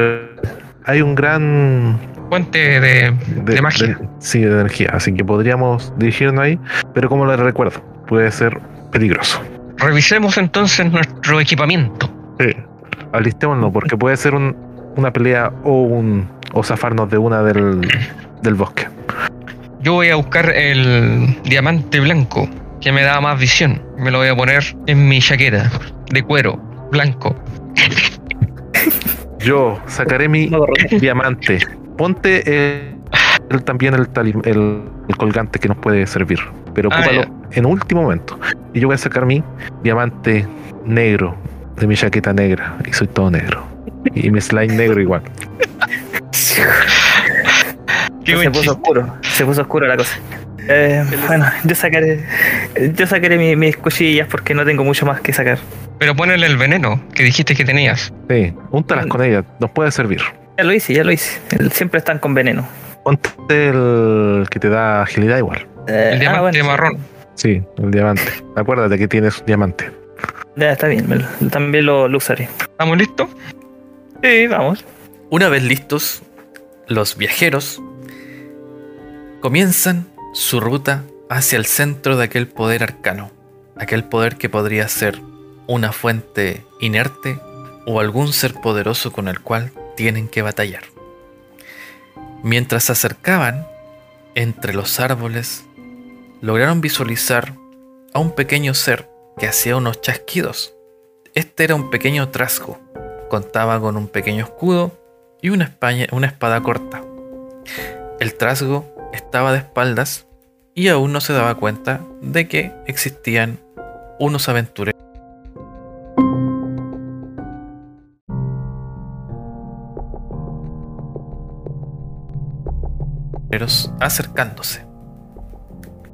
S4: hay un gran
S3: Fuente de, de magia.
S4: sí, de energía. Así que podríamos dirigirnos ahí, pero como les recuerdo, puede ser peligroso.
S3: Revisemos entonces nuestro equipamiento.
S4: Sí. Alistémonos, porque puede ser un- una pelea o un o zafarnos de una del, del bosque.
S3: Yo voy a buscar el diamante blanco que me da más visión. Me lo voy a poner en mi chaqueta de cuero blanco.
S4: Yo sacaré mi diamante. Ponte eh, el- también el, tali- el, el colgante que nos puede servir, pero
S3: Ah,
S4: ocúpalo en último momento. Y yo voy a sacar mi diamante negro de mi chaqueta negra y soy todo negro. Y mi slime negro igual.
S3: Qué
S5: se puso
S3: chiste.
S5: oscuro, se puso oscuro la cosa. Eh, bueno, yo sacaré, yo sacaré mi- mis cuchillas porque no tengo mucho más que sacar.
S3: Pero ponele el veneno que dijiste que tenías.
S4: Sí, úntalas con ella, nos puede servir.
S5: Ya lo hice, ya lo hice. Siempre están con veneno.
S4: Ponte el que te da agilidad igual.
S5: Eh,
S3: El diamante
S5: sí.
S3: marrón.
S4: Sí, el diamante. Acuérdate que tienes un diamante.
S5: Ya está bien, lo- también lo, lo usaré.
S3: ¿Estamos listos?
S5: Sí, vamos.
S2: Una vez listos, los viajeros comienzan su ruta hacia el centro de aquel poder arcano, aquel poder que podría ser una fuente inerte o algún ser poderoso con el cual tienen que batallar. Mientras se acercaban entre los árboles, lograron visualizar a un pequeño ser que hacía unos chasquidos. Este era un pequeño trasgo, contaba con un pequeño escudo y una, espada corta. El trasgo estaba de espaldas y aún no se daba cuenta de que existían unos aventureros acercándose.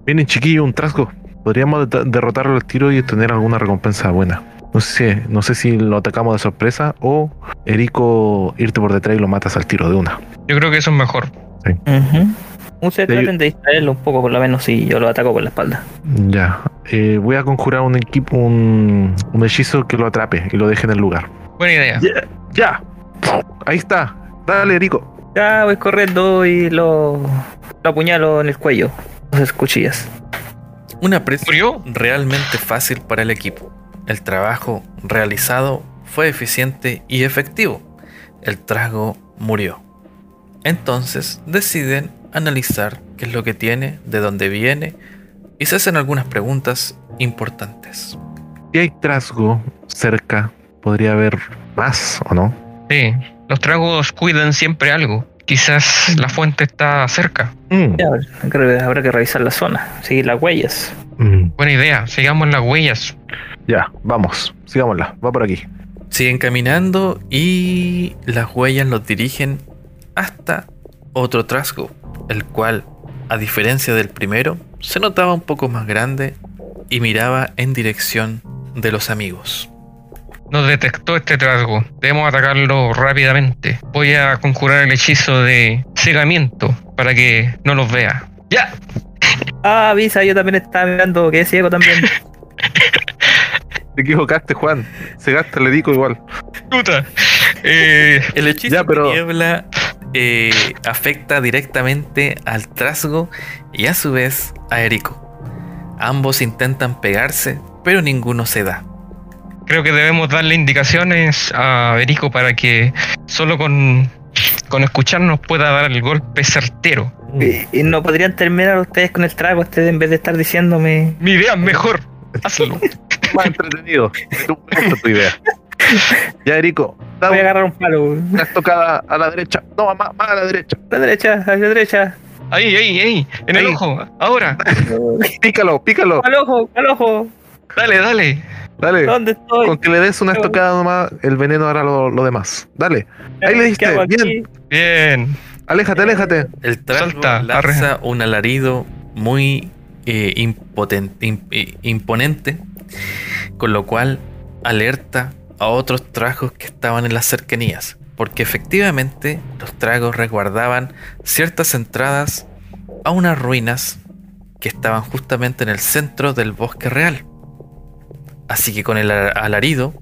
S4: Miren, chiquillo, un trasgo. Podríamos de- derrotarlo al tiro y tener alguna recompensa buena. No sé, no sé si lo atacamos de sorpresa o Erico irte por detrás y lo matas al tiro de una.
S3: Yo creo que eso es mejor.
S5: Ujú. Ustedes
S4: Sí.
S5: traten de distraerlo un poco, por lo menos si yo lo ataco por la espalda.
S4: Ya. Eh, voy a conjurar un equipo, un, un hechizo que lo atrape y lo deje en el lugar.
S3: Buena idea.
S4: Ya. Ya. Ahí está. Dale, Erico.
S5: Ya voy corriendo y lo, lo apuñalo en el cuello. Las cuchillas.
S2: Una presa
S3: ¿Murió?
S2: realmente fácil para el equipo. El trabajo realizado fue eficiente y efectivo. El trago murió. Entonces deciden analizar qué es lo que tiene, de dónde viene y se hacen algunas preguntas importantes.
S4: Si hay trasgo cerca, podría haber más o no.
S3: Sí. Los tragos cuidan siempre algo. Quizás la fuente está cerca.
S4: Mm,
S5: Ya, creo que habrá que revisar la zona, seguir las huellas.
S4: mm,
S3: Buena idea. Sigamos las huellas.
S4: ya, vamos. Sigámosla. Va por aquí.
S2: Siguen caminando y las huellas los dirigen hasta otro trasgo, el cual, a diferencia del primero, se notaba un poco más grande y miraba en dirección de los amigos.
S3: Nos detectó este trasgo. Debemos atacarlo rápidamente. Voy a conjurar el hechizo de cegamiento para que no los vea. ¡Ya!
S5: Ah, avisa, yo también estaba mirando que es ciego también.
S4: Te equivocaste, Juan. Cegaste al Erico igual.
S3: ¡Puta! Eh,
S2: El hechizo
S4: Ya, pero-
S2: de niebla eh, afecta directamente al trasgo y a su vez a Erico. Ambos intentan pegarse, pero ninguno se da.
S3: Creo que debemos darle indicaciones a Erico para que solo con, con escucharnos pueda dar el golpe certero.
S5: y, y no podrían terminar ustedes con el trago, ustedes en vez de estar diciéndome.
S3: Mi idea es mejor. Hazlo.
S4: Más entretenido. Me gusta tu idea. Ya, Erico.
S5: Voy a agarrar un palo.
S4: una tocada a la derecha. No, más, más a la derecha.
S5: A la derecha, a la derecha.
S3: Ahí, ahí, ahí. En el ojo. Ahora.
S4: Pícalo, pícalo.
S5: Al ojo, al ojo.
S3: Dale, dale.
S4: Dale.
S5: ¿Dónde estoy?
S4: Con que le des una estocada nomás, el veneno hará lo, lo demás. Dale. ahí le
S5: ¿Qué
S4: diste, bien.
S3: Bien.
S4: Aléjate, aléjate.
S2: El trasgo
S3: Salta,
S2: lanza un alarido muy eh, eh, imponente, con lo cual alerta a otros tragos que estaban en las cercanías, porque efectivamente los tragos resguardaban ciertas entradas a unas ruinas que estaban justamente en el centro del bosque real. Así que con el alarido,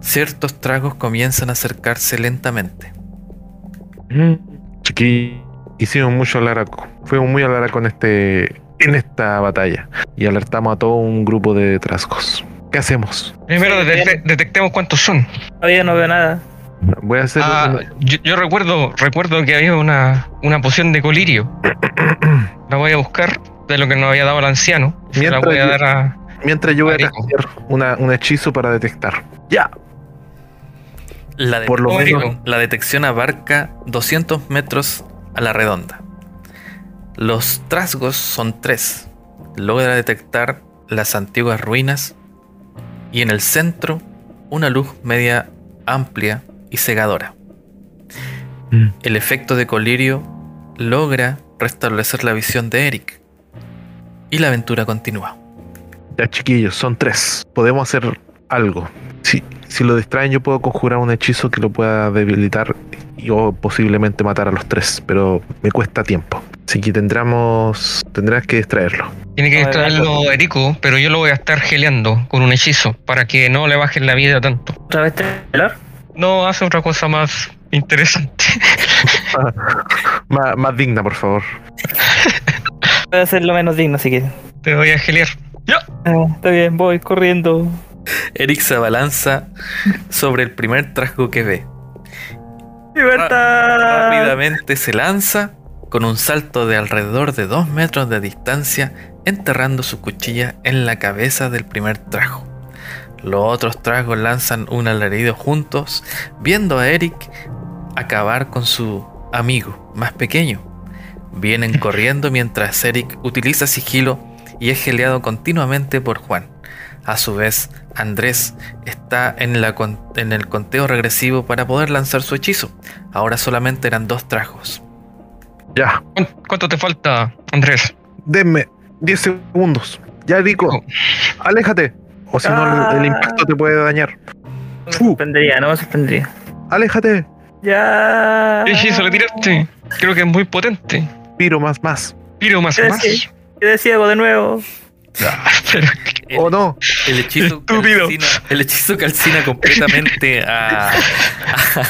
S2: ciertos tragos comienzan a acercarse lentamente.
S4: Chiqui, hicimos mucho alaraco. Fuimos muy alaraco en este en esta batalla y alertamos a todo un grupo de trasgos. ¿Qué hacemos?
S3: Primero detectemos cuántos son.
S5: Todavía no veo nada.
S4: Voy a hacer
S3: Ah,
S4: una-
S3: yo, yo recuerdo, recuerdo que había una, una poción de colirio. La voy a buscar de lo que nos había dado el anciano. Se la
S4: Mientras
S3: voy a
S4: yo-
S3: dar a.
S4: mientras yo voy a hacer una, un hechizo para detectar. Ya.
S2: La,
S4: Por lo
S2: detección-
S3: menos-
S2: la detección abarca 200 metros a la redonda. Los trasgos son tres. Logra detectar las antiguas ruinas y en el centro una luz media amplia y cegadora. El efecto de colirio logra restablecer la visión de Eric y la aventura continúa.
S4: Ya, chiquillos, son tres. Podemos hacer algo. Si, si lo distraen, yo puedo conjurar un hechizo que lo pueda debilitar y o posiblemente matar a los tres, pero me cuesta tiempo. Así que tendremos, tendrás que extraerlo.
S3: Tiene que extraerlo Erico, pero yo lo voy a estar geleando con un hechizo para que no le bajen la vida tanto.
S5: ¿Otra vez te hablar?
S3: No, hace otra cosa más interesante.
S4: Más, más digna, por favor.
S5: Voy a hacerlo menos digno si quieres.
S3: Te voy a gelear. Ya.
S5: Ah, está bien, voy corriendo.
S2: Eric se abalanza sobre el primer trasgo que ve.
S5: ¡Libertad!
S2: Rápidamente se lanza con un salto de alrededor de 2 metros de distancia, enterrando su cuchilla en la cabeza del primer trago. Los otros tragos lanzan un alarido juntos, viendo a Eric acabar con su amigo más pequeño. Vienen corriendo mientras Eric utiliza sigilo y es geleado continuamente por Juan. A su vez, Andrés está en, la con- en el conteo regresivo para poder lanzar su hechizo. Ahora solamente eran dos tragos.
S4: Ya,
S3: ¿Cuán- ¿Cuánto te falta, Andrés?
S4: denme 10 segundos. Ya, Rico,
S3: Oh.
S4: aléjate. O si no, el, el impacto te puede dañar.
S5: No me sorprendería, no me sorprendería.
S4: Aléjate.
S5: Ya.
S3: ¿Qué hechizo le tiraste? Creo que es muy potente.
S4: Piro más, más.
S3: Piro más
S5: ¿Qué
S3: más.
S5: Quedé ciego de nuevo.
S3: Ah,
S4: ¿O no?
S2: El hechizo
S3: Estúpido.
S2: calcina, el hechizo calcina completamente a, a-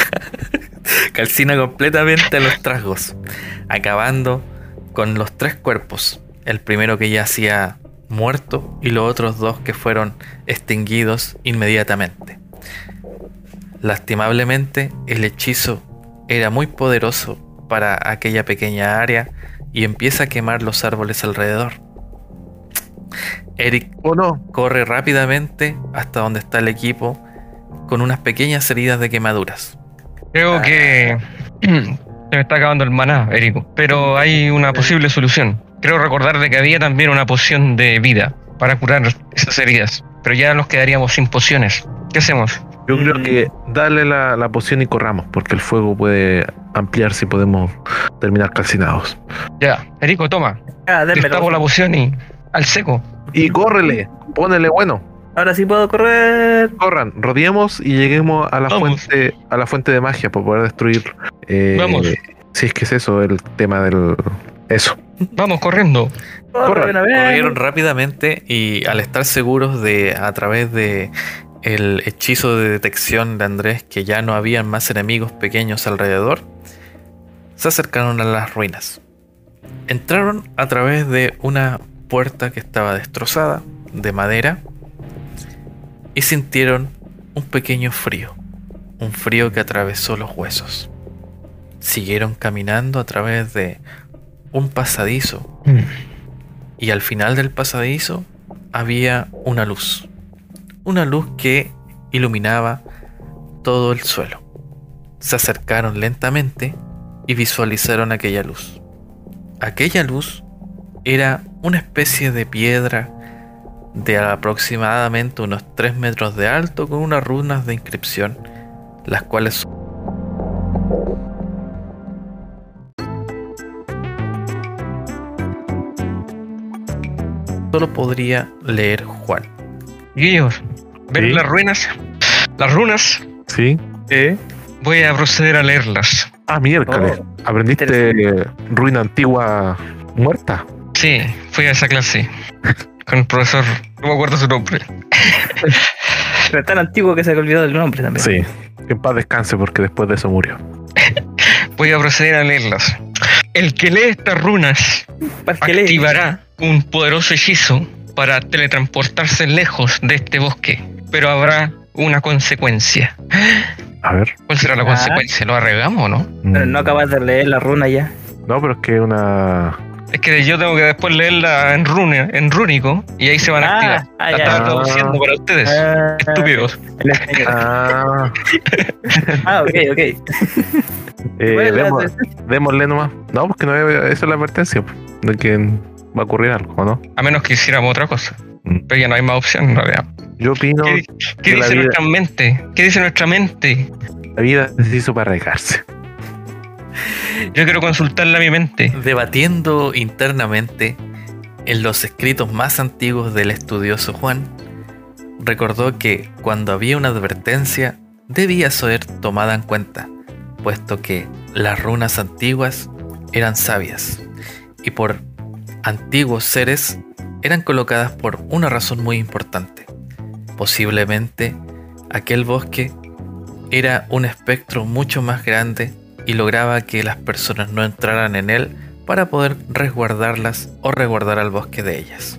S2: calcina completamente a los trasgos, acabando con los tres cuerpos. El primero que ya hacía muerto y los otros dos que fueron extinguidos inmediatamente. Lastimablemente, el hechizo era muy poderoso para aquella pequeña área y empieza a quemar los árboles alrededor. Eric
S4: ¿O no?
S2: corre rápidamente hasta donde está el equipo con unas pequeñas heridas de quemaduras.
S3: Creo que se me está acabando el maná, Erico. Pero hay una posible solución. Creo recordar de que había también una poción de vida para curar esas heridas. Pero ya nos quedaríamos sin pociones. ¿Qué hacemos?
S4: Yo creo
S5: Mm.
S4: que darle la, la poción y corramos, porque el fuego puede ampliarse y podemos terminar calcinados.
S3: Ya, Erico, toma.
S5: Ah,
S3: Destapo la poción y al seco.
S4: Y córrele, ponele bueno.
S5: Ahora sí puedo correr.
S4: Corran, rodeemos y lleguemos a la
S3: Vamos.
S4: fuente, a la fuente de magia para poder destruir. eh,
S3: Vamos.
S4: Si es que es eso, el tema del. Eso.
S3: Vamos corriendo.
S4: Corran.
S2: Corrieron rápidamente y al estar seguros de a través de el hechizo de detección de Andrés que ya no habían más enemigos pequeños alrededor, se acercaron a las ruinas. Entraron a través de una puerta que estaba destrozada de madera y sintieron un pequeño frío, un frío que atravesó los huesos. Siguieron caminando a través de un pasadizo y al final del pasadizo había una luz. Una luz que iluminaba todo el suelo. Se acercaron lentamente y visualizaron aquella luz. Aquella luz era una especie de piedra de aproximadamente unos 3 metros de alto con unas runas de inscripción, las cuales solo podría leer Juan.
S3: Guillos, ¿ven
S4: Sí.
S3: las ruinas? Las runas,
S4: ¿Sí?
S5: ¿Eh?
S3: voy a proceder a leerlas.
S4: Ah, miércoles.
S5: Oh,
S4: ¿Aprendiste ruina antigua muerta?
S3: Sí, fui a esa clase con el profesor, no me acuerdo su nombre.
S5: Pero es tan antiguo que se ha olvidado el nombre también.
S4: Sí. Que en paz descanse porque después de eso murió.
S3: Voy a proceder a leerlas. El que lee estas runas
S5: lee.
S3: activará un poderoso hechizo para teletransportarse lejos de este bosque, pero habrá una consecuencia.
S4: A ver.
S3: ¿Cuál será la
S5: Ah.
S3: consecuencia? ¿Lo arreglamos o no?
S5: Pero
S4: Mm,
S5: no acabas de leer la runa ya.
S4: No, pero es que una.
S3: Es que yo tengo que después leerla en, rune, en rúnico y ahí se van a
S5: Ah,
S3: activar.
S5: ah,
S3: la
S5: ya.
S3: estaba traduciendo para ustedes.
S5: Ah,
S3: Estúpidos.
S4: Ah,
S5: Ah, ok, ok.
S4: eh, démosle nomás. No, porque no, esa es la advertencia de que va a ocurrir algo, ¿o ¿no?
S3: A menos que hiciéramos otra cosa.
S4: Mm.
S3: Pero ya no hay más opción en realidad.
S4: Yo opino
S3: ¿Qué, qué
S4: que la
S3: dice
S4: vida-
S3: nuestra mente? ¿Qué dice nuestra mente?
S4: la vida se hizo para arriesgarse.
S3: Yo quiero consultarla a mi mente.
S2: Debatiendo internamente en los escritos más antiguos del estudioso Juan, recordó que cuando había una advertencia debía ser tomada en cuenta, puesto que las runas antiguas eran sabias y por antiguos seres eran colocadas por una razón muy importante. Posiblemente aquel bosque era un espectro mucho más grande y lograba que las personas no entraran en él para poder resguardarlas o resguardar al bosque de ellas.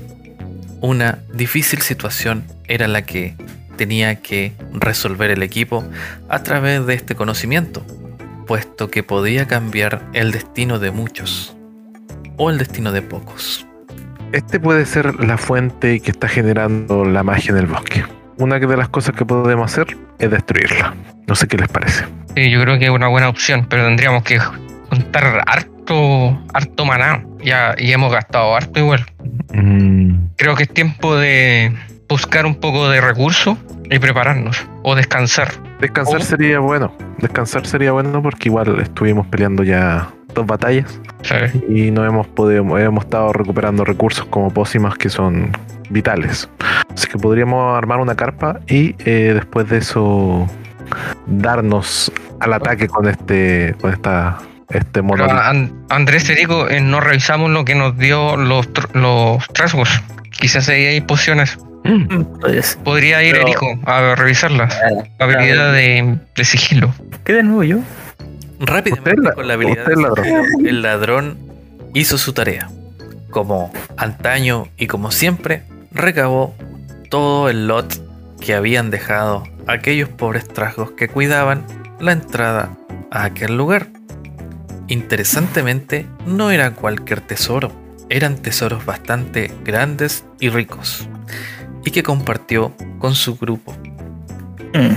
S2: Una difícil situación era la que tenía que resolver el equipo a través de este conocimiento, puesto que podía cambiar el destino de muchos o el destino de pocos.
S4: Este puede ser la fuente que está generando la magia en el bosque. Una de las cosas que podemos hacer es destruirla. No sé qué les parece.
S3: Sí, yo creo que es una buena opción, pero tendríamos que juntar harto, harto maná. Ya, y hemos gastado harto igual.
S4: Mm,
S3: Creo que es tiempo de buscar un poco de recursos y prepararnos. O descansar.
S4: Descansar sería bueno. Descansar sería bueno porque igual estuvimos peleando ya dos batallas y no hemos podido, hemos estado recuperando recursos como pócimas que son vitales. Así que podríamos armar una carpa y eh, después de eso darnos al ataque con este, con esta, este.
S3: An- Andrés te digo, eh, no revisamos lo que nos dio los, tr- los trasgos. Quizás ahí hay pociones.
S5: Pues,
S3: Podría ir Erico a revisarlas.
S5: eh,
S3: Habilidad de, de sigilo.
S5: ¿Qué de nuevo yo?
S2: Rápidamente
S4: la-
S2: con la habilidad
S4: usted
S2: de
S4: ladrón.
S2: el ladrón hizo su tarea. Como antaño y como siempre, recabó todo el lot que habían dejado aquellos pobres trasgos que cuidaban la entrada a aquel lugar. Interesantemente, no era cualquier tesoro, eran tesoros bastante grandes y ricos, y que compartió con su grupo.
S5: Mm.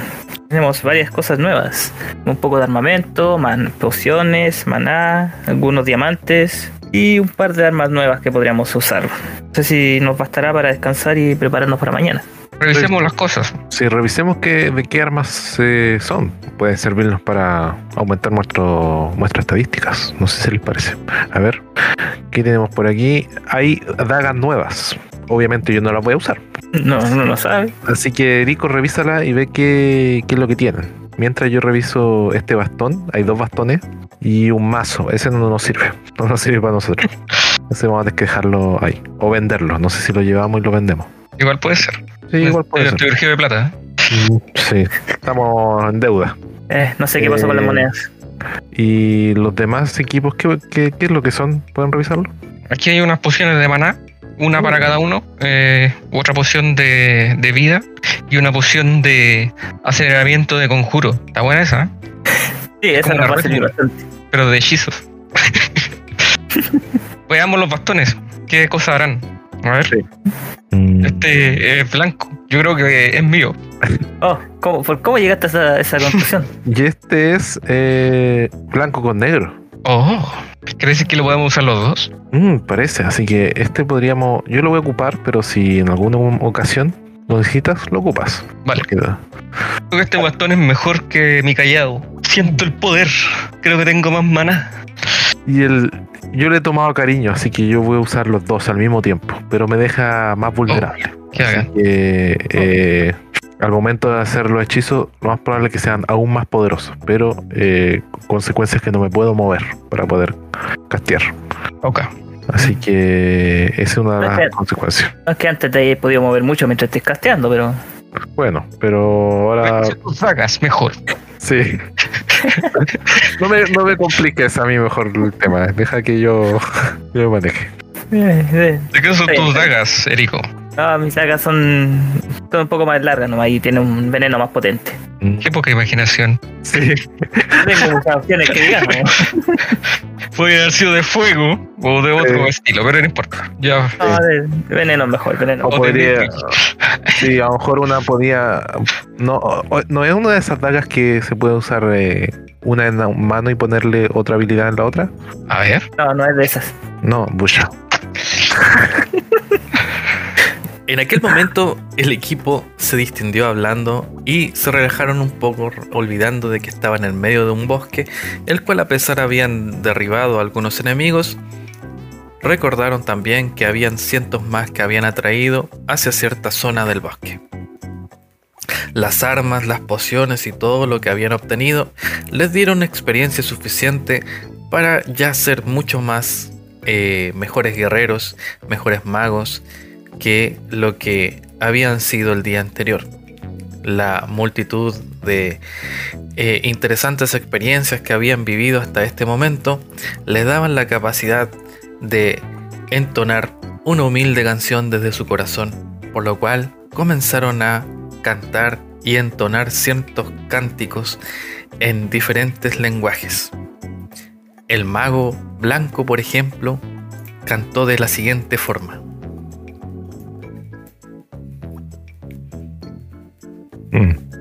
S5: Tenemos varias cosas nuevas. Un poco de armamento, pociones, maná, algunos diamantes y un par de armas nuevas que podríamos usar. No sé si nos bastará para descansar y prepararnos para mañana.
S3: Revisemos las cosas.
S4: Si revisemos qué, de qué armas eh, son, pueden servirnos para aumentar nuestro, nuestras estadísticas. No sé si les parece. A ver, ¿qué tenemos por aquí? Hay dagas nuevas. Obviamente yo no las voy a usar.
S5: No, no lo sabe.
S4: Así que Erico, revísala y ve qué, qué es lo que tienen. Mientras yo reviso este bastón, hay dos bastones y un mazo. Ese no nos sirve. No nos sirve para nosotros. Ese vamos a tener que dejarlo ahí. O venderlo. No sé si lo llevamos y lo vendemos.
S3: Igual puede ser.
S4: Sí, igual puede ser.
S3: Teología de plata. ¿eh?
S4: Sí, estamos en deuda.
S5: Eh, no sé qué pasó con las
S4: Eh,
S5: monedas.
S4: Y los demás equipos, ¿qué, qué, qué es lo que son? ¿Pueden revisarlo?
S3: Aquí hay unas pociones de maná. Una para cada uno. eh, otra poción de, de vida. Y una poción de aceleramiento de conjuro. Está buena esa, ¿eh?
S5: Sí, esa
S3: como
S5: nos
S3: la
S5: va a servir bastante.
S3: pero de hechizos. Veamos los bastones. ¿Qué cosas harán? A ver,
S4: Sí. Mm,
S3: este es blanco. Yo creo que es mío.
S5: Oh, ¿cómo, por ¿cómo llegaste a esa, esa conclusión?
S4: Y este es eh, blanco con negro.
S3: Oh, ¿quiere decir que lo podemos usar los dos?
S4: Mm, parece, así que este podríamos. Yo lo voy a ocupar, pero si en alguna ocasión lo necesitas, lo ocupas.
S3: Vale.
S4: Queda.
S3: Creo que este bastón es mejor que mi callado. Siento el poder. Creo que tengo más maná.
S4: Y el. Yo le he tomado cariño, así que yo voy a usar los dos al mismo tiempo, pero me deja más vulnerable.
S3: Que
S4: Así
S3: hagan.
S4: que, eh, al momento de hacer los hechizos, lo más probable es que sean aún más poderosos, pero eh, consecuencias que no me puedo mover para poder castear.
S3: Ok.
S4: Así que esa es una de las
S5: Espera.
S4: consecuencias.
S5: No es que antes te hayas podido mover mucho mientras estés casteando, pero.
S4: Bueno, pero ahora
S3: Hacer tus dagas mejor.
S4: sí. no, me, no me compliques a mí mejor el tema. Deja que yo, yo me maneje.
S5: Eh, eh.
S3: ¿De qué son
S5: Sí,
S3: tus
S5: sí.
S3: dagas, Erico?
S5: No, mis sagas son, son un poco más largas nomás y tienen un veneno más potente.
S3: Qué poca imaginación.
S4: Sí.
S5: Tengo muchas opciones que digamos.
S3: Puede haber sido de fuego o de otro
S4: Eh.
S3: estilo, pero no importa. Ya.
S5: No, de, veneno mejor, veneno.
S4: O podría. Sí, a lo mejor una podía. No, no es una de esas dagas que se puede usar eh, una en la mano y ponerle otra habilidad en la otra.
S3: A ver.
S5: No, no es de esas.
S4: No, Busha.
S2: En aquel momento el equipo se distendió hablando y se relajaron un poco olvidando de que estaban en medio de un bosque, el cual a pesar habían derribado a algunos enemigos, recordaron también que habían cientos más que habían atraído hacia cierta zona del bosque. Las armas, las pociones y todo lo que habían obtenido les dieron experiencia suficiente para ya ser mucho más eh, mejores guerreros, mejores magos que lo que habían sido el día anterior. La multitud de eh, interesantes experiencias que habían vivido hasta este momento les daban la capacidad de entonar una humilde canción desde su corazón, por lo cual comenzaron a cantar y entonar ciertos cánticos en diferentes lenguajes. El mago blanco, por ejemplo, cantó de la siguiente forma.
S4: Mm,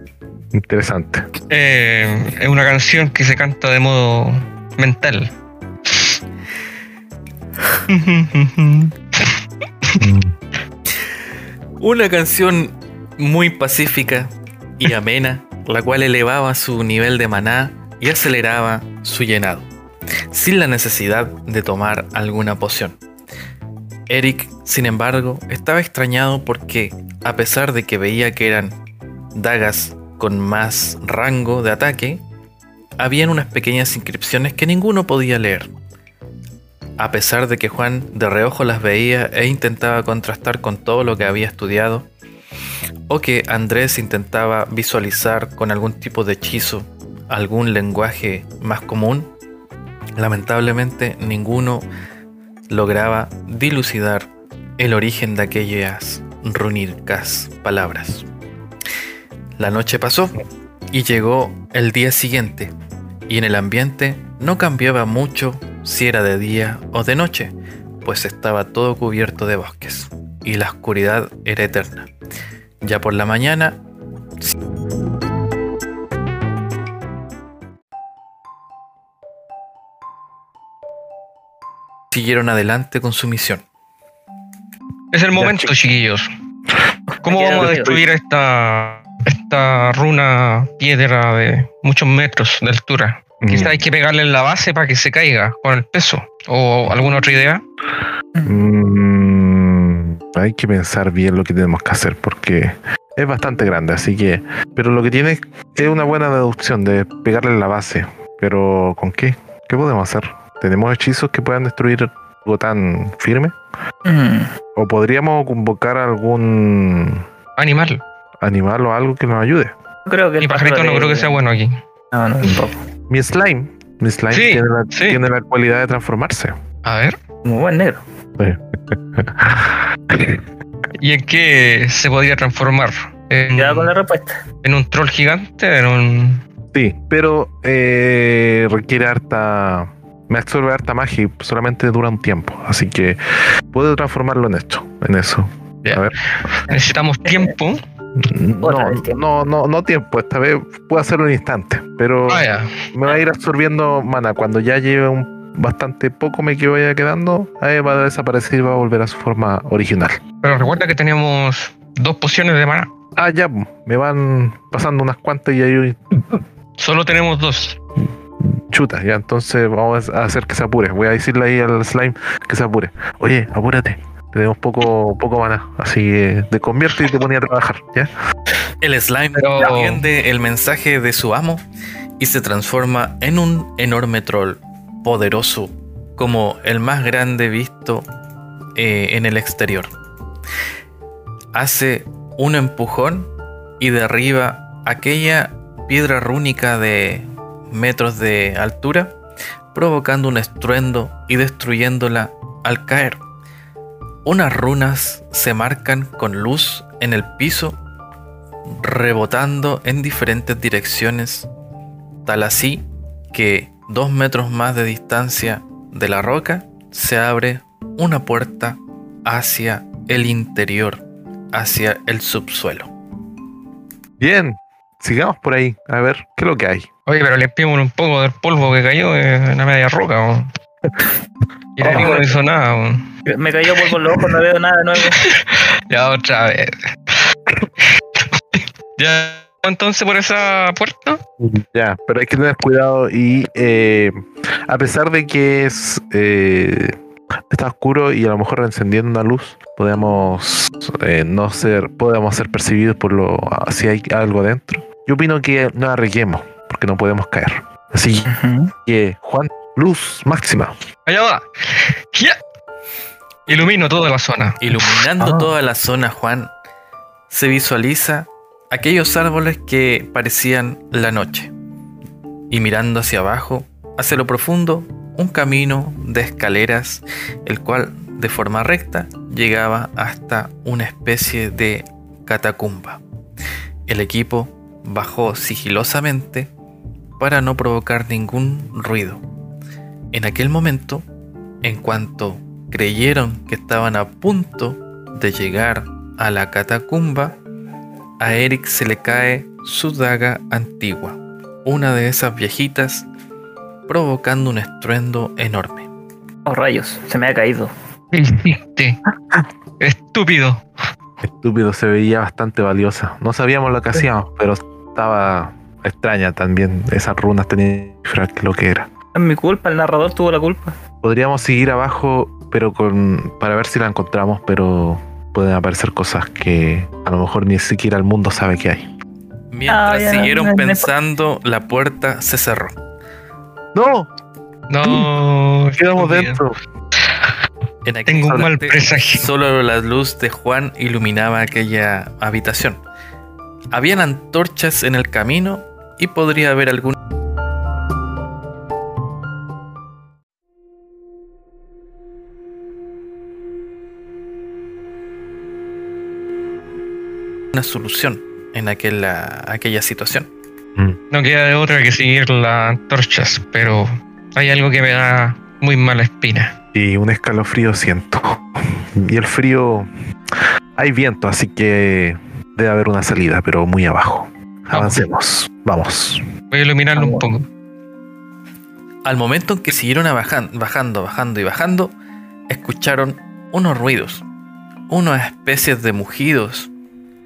S4: Interesante.
S3: Eh, es una canción que se canta de modo mental.
S2: Una canción muy pacífica y amena, la cual elevaba su nivel de maná y aceleraba su llenado, sin la necesidad de tomar alguna poción. Eric, sin embargo, estaba extrañado porque, a pesar de que veía que eran dagas con más rango de ataque, habían unas pequeñas inscripciones que ninguno podía leer. A pesar de que Juan de reojo las veía e intentaba contrastar con todo lo que había estudiado, o que Andrés intentaba visualizar con algún tipo de hechizo algún lenguaje más común, lamentablemente ninguno lograba dilucidar el origen de aquellas runicas palabras. La noche pasó y llegó el día siguiente, y en el ambiente no cambiaba mucho si era de día o de noche, pues estaba todo cubierto de bosques, y la oscuridad era eterna. Ya por la mañana siguieron adelante con su misión.
S3: Es el momento, chiquillos. ¿Cómo vamos a destruir esta, esta runa piedra de muchos metros de altura? Quizá hay que pegarle en la base para que se caiga con el peso. ¿O alguna otra idea?
S4: Mm, hay que pensar bien lo que tenemos que hacer porque es bastante grande, así que. Pero lo que tiene es una buena deducción de pegarle en la base. Pero ¿con qué? ¿Qué podemos hacer? ¿Tenemos hechizos que puedan destruir algo tan firme?
S5: Mm,
S4: ¿O podríamos convocar a algún
S3: Animal.
S4: Animal o algo que nos ayude?
S5: creo que el
S3: Mi pajarito no creo que sea bueno aquí.
S5: No, no, tampoco.
S4: Mi slime. Mi slime
S3: Sí,
S4: tiene, la,
S3: sí.
S4: tiene la cualidad de transformarse.
S3: A ver.
S5: Muy buen negro.
S3: ¿Y en qué se podría transformar? ¿En,
S5: Ya con la respuesta.
S3: en un troll gigante? ¿En un.?
S4: Sí, pero eh, requiere harta. Me absorbe harta magia y solamente dura un tiempo. Así que puedo transformarlo en esto, en eso.
S3: Ya.
S4: A ver.
S3: Necesitamos tiempo.
S5: Otra
S4: No, no, no, no tiempo. Esta vez puedo hacerlo en un instante. Pero
S3: Vaya.
S4: me va a ir absorbiendo mana. Cuando ya lleve un bastante poco me que vaya quedando, ahí va a desaparecer y va a volver a su forma original.
S3: Pero recuerda que tenemos dos pociones de mana.
S4: Ah, ya, me van pasando unas cuantas y ahí
S3: Solo tenemos dos.
S4: chuta, ya entonces vamos a hacer que se apure. Voy a decirle ahí al slime que se apure. Oye, apúrate. Tenemos poco, poco mana. Así que te convierte y te ponía a trabajar, ¿ya?
S2: El slime
S3: Pero-
S2: entiende el mensaje de su amo y se transforma en un enorme troll poderoso, como el más grande visto eh, en el exterior. Hace un empujón y derriba aquella piedra rúnica de metros de altura, provocando un estruendo y destruyéndola al caer. Unas runas se marcan con luz en el piso rebotando en diferentes direcciones, tal así que dos metros más de distancia de la roca se abre una puerta hacia el interior, hacia el subsuelo.
S4: Bien, sigamos por ahí. A ver, ¿qué es lo que hay?
S3: Oye, pero limpiemos un poco del polvo que cayó en la media roca. ¿o? Y no hizo nada.
S5: Me cayó por los ojos, no veo nada de nuevo.
S3: Ya otra vez. ya. Entonces por esa puerta.
S4: Ya, pero hay que tener cuidado y eh, a pesar de que es eh, está oscuro y a lo mejor encendiendo una luz podemos eh, no ser podemos ser percibidos por lo si hay algo dentro. Yo opino que no arriesguemos porque no podemos caer. Así
S5: Ujú.
S4: que Juan, Luz máxima.
S3: Allá va. Ya. Ilumino toda la zona.
S2: Iluminando
S4: Ah.
S2: toda la zona, Juan, se visualiza aquellos árboles que parecían la noche. Y mirando hacia abajo, hacia lo profundo, un camino de escaleras, el cual de forma recta llegaba hasta una especie de catacumba. El equipo bajó sigilosamente para no provocar ningún ruido. En aquel momento, en cuanto creyeron que estaban a punto de llegar a la catacumba, a Eric se le cae su daga antigua, una de esas viejitas, provocando un estruendo enorme.
S5: Oh, rayos, se me ha caído.
S3: Estúpido.
S4: Estúpido, se veía bastante valiosa. No sabíamos lo que hacíamos, pero estaba extraña también. Esas runas tenían que lo que era.
S5: Es mi culpa, el narrador tuvo la culpa.
S4: Podríamos seguir abajo, pero con para ver si la encontramos, pero pueden aparecer cosas que a lo mejor ni siquiera el mundo sabe que hay.
S2: Mientras
S5: Ah,
S2: siguieron
S5: no, no, no.
S2: pensando, la puerta se cerró.
S4: ¡No!
S3: No.
S4: Quedamos
S3: estúpido.
S4: dentro.
S2: En aquel
S3: Tengo un mal presagio.
S2: Solo la luz de Juan iluminaba aquella habitación. Habían antorchas en el camino y podría haber algún una solución en aquella, aquella situación.
S4: Mm.
S3: No queda de otra que seguir las antorchas, pero hay algo que me da muy mala espina.
S4: Y un escalofrío siento. Y el frío. Hay viento, así que debe haber una salida, pero muy abajo. Avancemos. Vamos.
S3: Voy a iluminarlo un poco.
S2: Al momento en que siguieron a bajan- bajando, bajando y bajando, escucharon unos ruidos, unas especies de mugidos,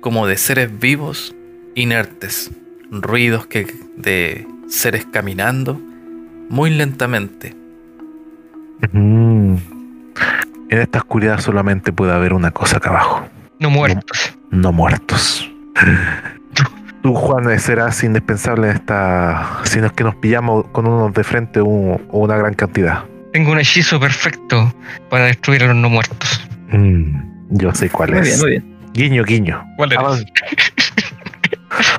S2: como de seres vivos, inertes, ruidos que de seres caminando muy lentamente.
S4: Mm. En esta oscuridad solamente puede haber una cosa acá abajo.
S3: No muertos.
S4: No muertos. Tú, Juan, serás indispensable en esta. Si no es que nos pillamos con unos de frente o o una gran cantidad.
S3: Tengo un hechizo perfecto para destruir a los no muertos.
S4: Mm, yo sé cuál
S5: Muy
S4: es.
S5: bien, muy bien.
S4: Guiño, guiño.
S3: ¿Cuál es?
S4: Avan-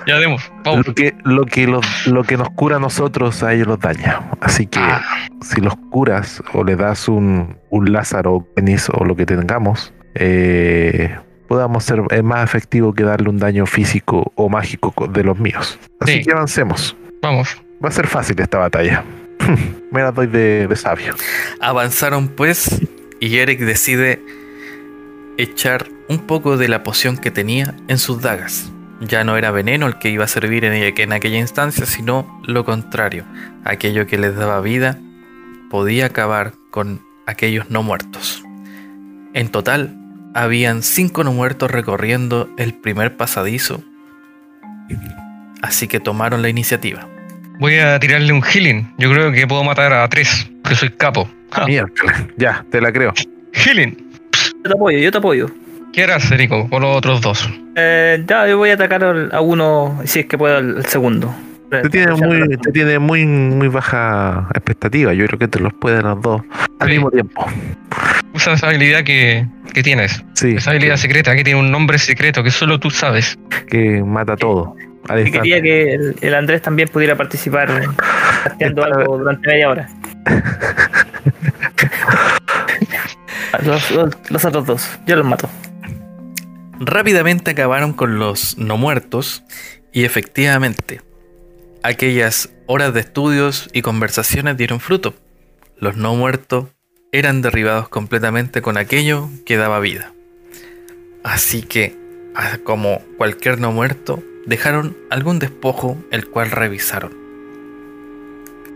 S3: Ya demos. Vamos.
S4: Lo que, lo, que los- lo que nos cura a nosotros, a ellos los daña. Así que
S3: Ah,
S4: si los curas o le das un, un Lázaro, penis o lo que tengamos, eh, podamos ser es más efectivo que darle un daño físico o mágico co- de los míos. Así
S3: Sí.
S4: que avancemos.
S3: vamos.
S4: Va a ser fácil esta batalla. Me la doy de, de sabio.
S2: Avanzaron pues y Eric decide echar un poco de la poción que tenía en sus dagas. Ya no era veneno el que iba a servir en, ella- en aquella instancia, sino lo contrario. Aquello que les daba vida podía acabar con aquellos no muertos. En total, habían cinco no muertos recorriendo el primer pasadizo. Así que tomaron la iniciativa.
S3: Voy a tirarle un healing. Yo creo que puedo matar a tres, que soy capo.
S4: Miércoles. Ya, te la creo.
S3: healing.
S5: Yo te apoyo, yo te apoyo.
S3: ¿Qué harás, con los otros dos?
S5: Eh, ya, yo voy a atacar a uno, si es que puedo, al segundo.
S4: Te tiene muy, te tiene muy, muy baja expectativa. Yo creo que te los pueden los dos al
S3: Sí.
S4: mismo tiempo.
S3: Usa esa habilidad que, que tienes.
S4: Sí,
S3: Esa habilidad secreta que tiene un nombre secreto que solo tú sabes.
S4: que mata todo.
S5: Y quería que el, el Andrés también pudiera participar haciendo algo durante media hora. Los, los- los otros dos, yo los mato.
S2: Rápidamente acabaron con los no muertos y efectivamente aquellas horas de estudios y conversaciones dieron fruto. Los no muertos eran derribados completamente con aquello que daba vida. Así que, ah, como cualquier no muerto, dejaron algún despojo el cual revisaron.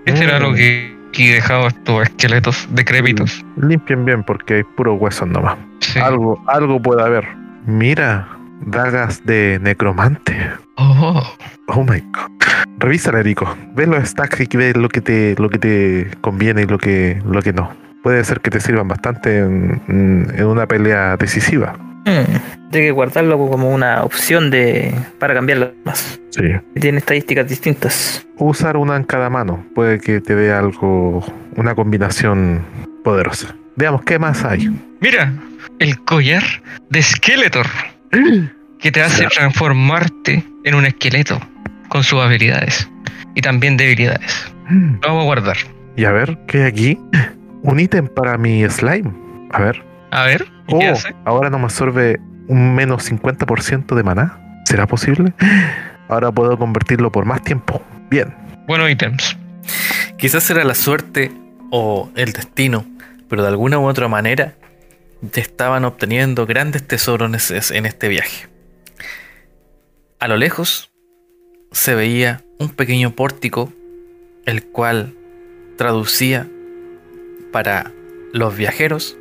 S3: ¿Qué será
S4: Mm.
S3: lo que aquí dejado estos esqueletos decrépitos?
S4: Limpien bien porque hay puros huesos nomás.
S3: Sí.
S4: Algo, algo puede haber. Mira, dagas de necromante.
S3: Oh,
S4: Oh my god. Revisa, Erico. Ve los stacks y ve lo que te, lo que te conviene y lo que, lo que no. Puede ser que te sirvan bastante en, una pelea decisiva.
S5: Hmm, Hay que guardarlo como una opción de para cambiarlo más.
S4: Sí.
S5: Tiene estadísticas distintas.
S4: Usar una en cada mano puede que te dé algo, una combinación poderosa. Veamos qué más hay.
S3: Mira, el collar de Skeletor. Que te hace transformarte en un esqueleto con sus habilidades. Y también debilidades. Lo vamos a guardar.
S4: Y a ver, ¿qué hay aquí? Un ítem para mi slime. A ver.
S3: A ver, ¿y
S4: Oh,
S3: qué hace?
S4: ahora no me absorbe un menos 50% de maná. ¿Será posible? Ahora puedo convertirlo por más tiempo. Bien.
S3: Bueno, ítems.
S2: Quizás era la suerte o el destino, pero de alguna u otra manera estaban obteniendo grandes tesoros en este viaje. A lo lejos se veía un pequeño pórtico, el cual traducía para los viajeros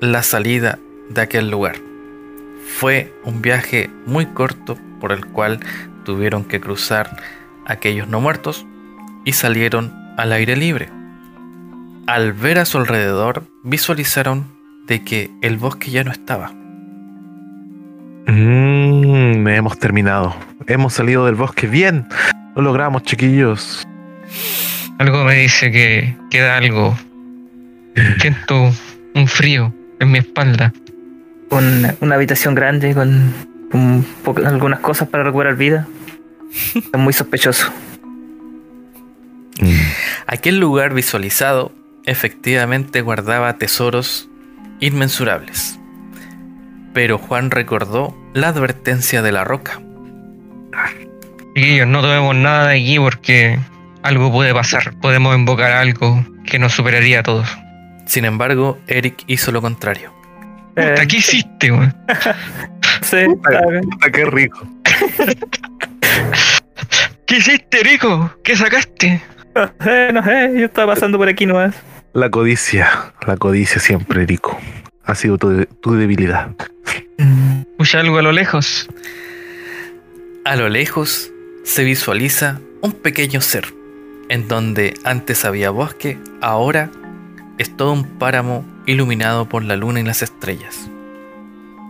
S2: la salida de aquel lugar. Fue un viaje muy corto por el cual tuvieron que cruzar aquellos no muertos y salieron al aire libre. Al ver a su alrededor, visualizaron de que el bosque ya no estaba.
S4: Mm, hemos terminado. Hemos salido del bosque. Bien. Lo logramos, chiquillos.
S3: Algo me dice que queda algo. Siento un frío en mi espalda.
S5: Con una habitación grande, con, con algunas cosas para recuperar vida. Es muy sospechoso.
S4: Mm.
S2: Aquel lugar visualizado efectivamente guardaba tesoros inmensurables. Pero Juan recordó la advertencia de la roca.
S3: Chiquillos, no tomemos nada de aquí porque algo puede pasar. Podemos invocar algo que nos superaría a todos.
S2: Sin embargo, Eric hizo lo contrario.
S5: Eh,
S3: ¿Qué hiciste, weón?
S5: sí,
S4: qué rico.
S3: ¿Qué hiciste, Rico? ¿Qué sacaste?
S5: No sé, no sé, yo estaba pasando por aquí nomás.
S4: La codicia. La codicia siempre, Rico. Ha sido tu, tu debilidad.
S3: Escucha algo a lo lejos.
S2: A lo lejos se visualiza un pequeño ser, en donde antes había bosque, ahora es todo un páramo iluminado por la luna y las estrellas.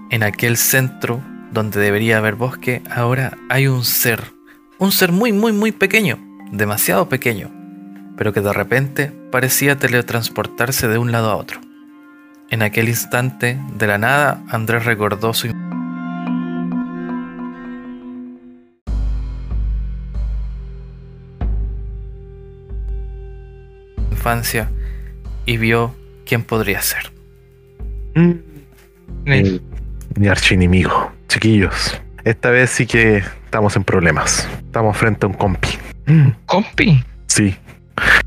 S2: En aquel centro donde debería haber bosque, ahora hay un ser, un ser muy, muy, muy pequeño, demasiado pequeño, pero que de repente parecía teletransportarse de un lado a otro. En aquel instante, de la nada, Andrés recordó su infancia y vio quién podría ser.
S4: Mm.
S3: Eh,
S4: Mi archienemigo. Chiquillos. Esta vez sí que estamos en problemas. Estamos frente a un compi. Mm.
S3: Compi.
S4: Sí.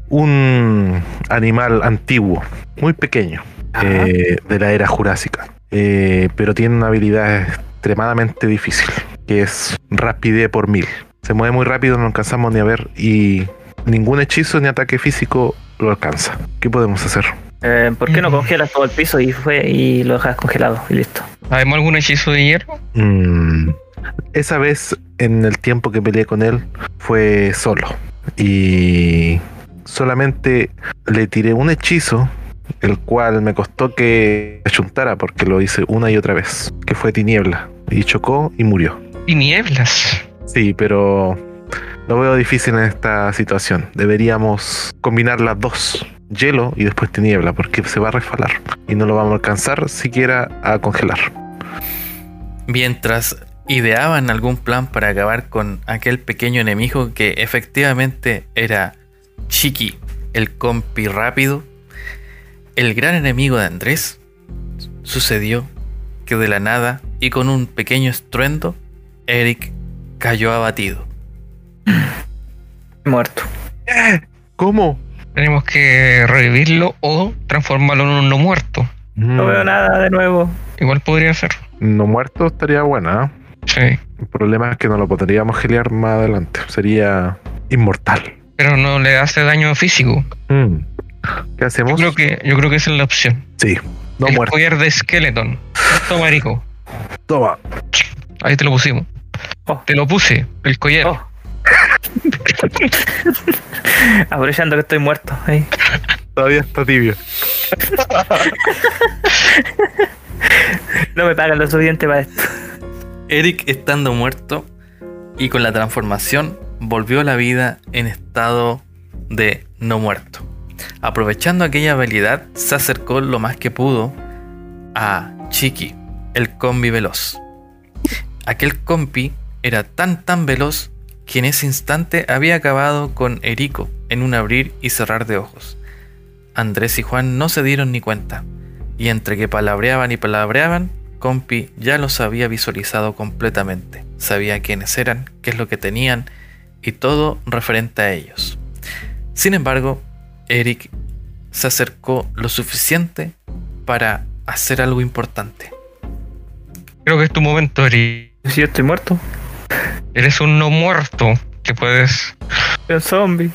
S4: Un animal antiguo, muy pequeño, eh, de la era jurásica. Eh, pero tiene una habilidad extremadamente difícil, que es rapidez por mil. Se mueve muy rápido, no alcanzamos ni a ver y ningún hechizo ni ataque físico lo alcanza. ¿Qué podemos hacer?
S5: Eh, ¿Por qué no congelas todo el piso y fue y lo dejas congelado y listo?
S3: ¿Sabemos algún hechizo de hierro?
S4: Mm, esa vez, en el tiempo que peleé con él, fue solo. Y solamente le tiré un hechizo, el cual me costó que achuntara porque lo hice una y otra vez, que fue tiniebla. Y chocó y murió.
S3: Y nieblas.
S4: Sí, pero lo veo difícil en esta situación. Deberíamos combinar las dos. Hielo y después tiniebla, porque se va a resfalar. Y no lo vamos a alcanzar siquiera a congelar.
S2: Mientras ideaban algún plan para acabar con aquel pequeño enemigo que efectivamente era Chiqui, el compi rápido, el gran enemigo de Andrés, sucedió que de la nada y con un pequeño estruendo, Eric cayó abatido.
S5: Muerto.
S4: ¿Cómo?
S3: Tenemos que revivirlo o transformarlo en un no muerto.
S5: No veo nada de nuevo.
S3: Igual podría ser.
S4: No muerto estaría buena. ¿eh?
S3: Sí.
S4: El problema es que no lo podríamos gelear más adelante. Sería inmortal.
S3: Pero no le hace daño físico.
S4: Mm. ¿Qué
S3: Yo
S4: hacemos?
S3: creo que, yo creo que esa es la opción.
S4: Sí. No
S3: el
S4: muerto.
S3: collar de Skeleton. Toma, Rico.
S4: Toma.
S3: Ahí te lo pusimos.
S5: Oh.
S3: Te lo puse, el collar.
S5: Oh. Aprovechando que estoy muerto. ahí.
S4: Todavía está tibio.
S5: No me pagan lo suficiente para esto.
S2: Eric estando muerto y con la transformación volvió a la vida en estado de no muerto. Aprovechando aquella habilidad, se acercó lo más que pudo a Chiqui, el combi veloz. Aquel compi era tan tan veloz que en ese instante había acabado con Erico en un abrir y cerrar de ojos. Andrés y Juan no se dieron ni cuenta, y entre que palabreaban y palabreaban, Compi ya los había visualizado completamente. Sabía quiénes eran, qué es lo que tenían y todo referente a ellos. Sin embargo, Eric se acercó lo suficiente para hacer algo importante.
S3: Creo que es tu momento, Eric.
S5: Si yo estoy muerto,
S3: Eres un no muerto que puedes.
S5: soy un zombie.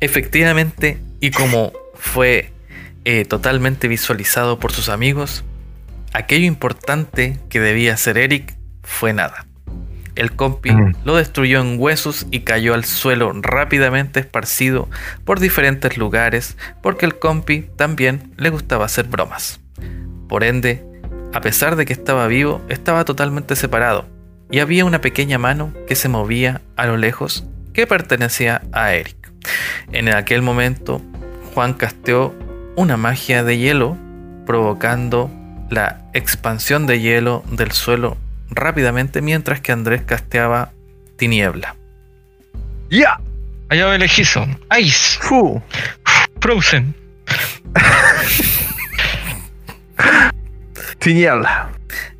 S2: Efectivamente, y como fue eh, totalmente visualizado por sus amigos, aquello importante que debía hacer Eric fue nada. El compi
S4: Mm.
S2: lo destruyó en huesos y cayó al suelo rápidamente esparcido por diferentes lugares porque el compi también le gustaba hacer bromas. Por ende, a pesar de que estaba vivo, estaba totalmente separado y había una pequeña mano que se movía a lo lejos que pertenecía a Eric. En aquel momento, Juan casteó una magia de hielo provocando la expansión de hielo del suelo rápidamente mientras que Andrés casteaba tiniebla.
S4: ¡Ya!
S3: Allá va el hechizo. Ice.
S4: ¡Fu!
S3: Frozen.
S4: Tiniebla.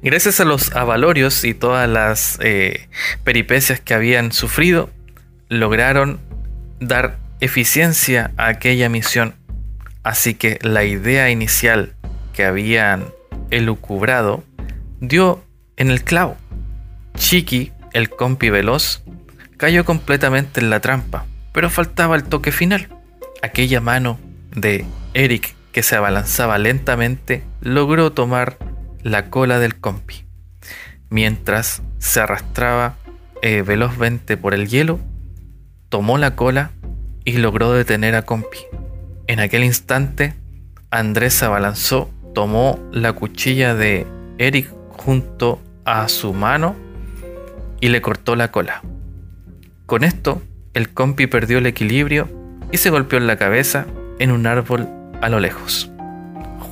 S2: Gracias a los avalorios y todas las eh, peripecias que habían sufrido, lograron dar eficiencia a aquella misión. Así que la idea inicial que habían elucubrado dio en el clavo. Chiqui, el compi veloz, cayó completamente en la trampa, pero faltaba el toque final. Aquella mano de Eric que se abalanzaba lentamente logró tomar la cola del compi. Mientras se arrastraba eh, velozmente por el hielo, tomó la cola y logró detener a compi. En aquel instante, Andrés se abalanzó, tomó la cuchilla de Eric junto a su mano y le cortó la cola. Con esto, el compi perdió el equilibrio y se golpeó en la cabeza en un árbol a lo lejos.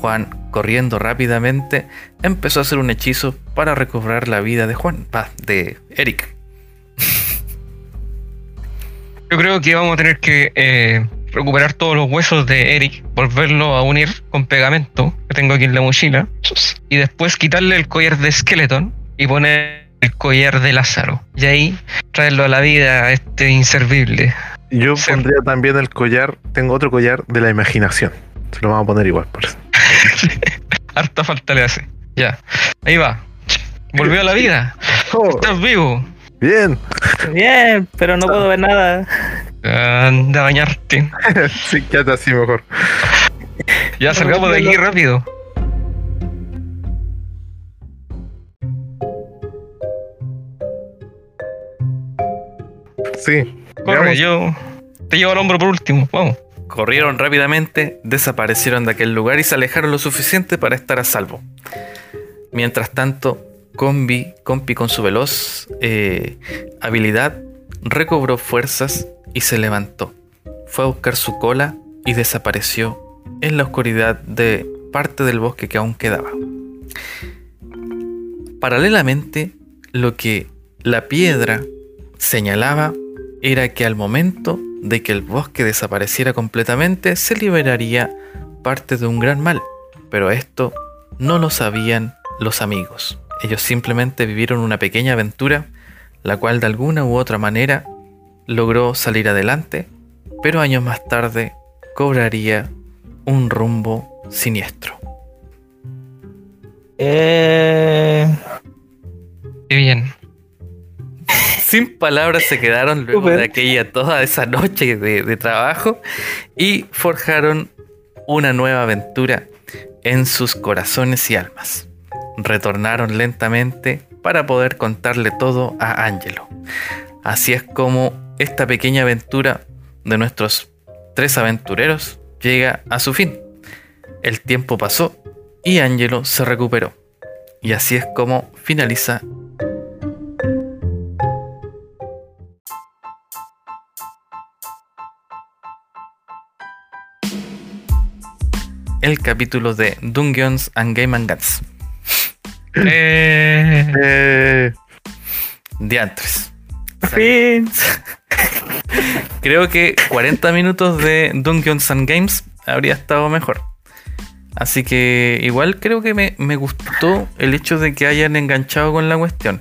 S2: Juan, corriendo rápidamente, empezó a hacer un hechizo para recobrar la vida de Juan, de Eric.
S3: Yo creo que vamos a tener que eh, recuperar todos los huesos de Eric, volverlo a unir con pegamento que tengo aquí en la mochila, y después quitarle el collar de Skeleton y poner el collar de Lázaro. Y ahí traerlo a la vida, este inservible.
S4: Yo pondría también el collar. Tengo otro collar de la imaginación. Se lo vamos a poner igual, por eso.
S3: Harta falta le hace. Ya, ahí va. Volvió a la vida.
S4: Oh,
S3: Estás vivo.
S4: bien.
S5: Bien, pero no puedo ver nada.
S3: Anda a bañarte.
S4: sí, quédate así mejor.
S3: Ya salgamos de aquí rápido.
S4: Sí.
S3: Corre, yo te llevo al hombro por último. Vamos.
S2: Corrieron rápidamente, desaparecieron de aquel lugar y se alejaron lo suficiente para estar a salvo. Mientras tanto, Combi, Compi con su veloz eh, habilidad recobró fuerzas y se levantó. Fue a buscar su cola y desapareció en la oscuridad de parte del bosque que aún quedaba. Paralelamente, lo que la piedra señalaba era que al momento de que el bosque desapareciera completamente, se liberaría parte de un gran mal. Pero esto no lo sabían los amigos. Ellos simplemente vivieron una pequeña aventura, la cual de alguna u otra manera logró salir adelante, pero años más tarde cobraría un rumbo siniestro.
S5: Eh,
S3: Qué bien.
S2: Sin palabras se quedaron luego de aquella toda esa noche de, de trabajo y forjaron una nueva aventura en sus corazones y almas. Retornaron lentamente para poder contarle todo a Angelo. Así es como esta pequeña aventura de nuestros tres aventureros llega a su fin. El tiempo pasó y Angelo se recuperó. Y así es como finaliza el capítulo de Dungeons and Game and Guns.
S3: Eh,
S4: Eh,
S2: Diantres.
S5: Fin.
S2: Creo que 40 minutos de Dungeons and Games habría estado mejor. Así que igual creo que me, me gustó el hecho de que hayan enganchado con la cuestión.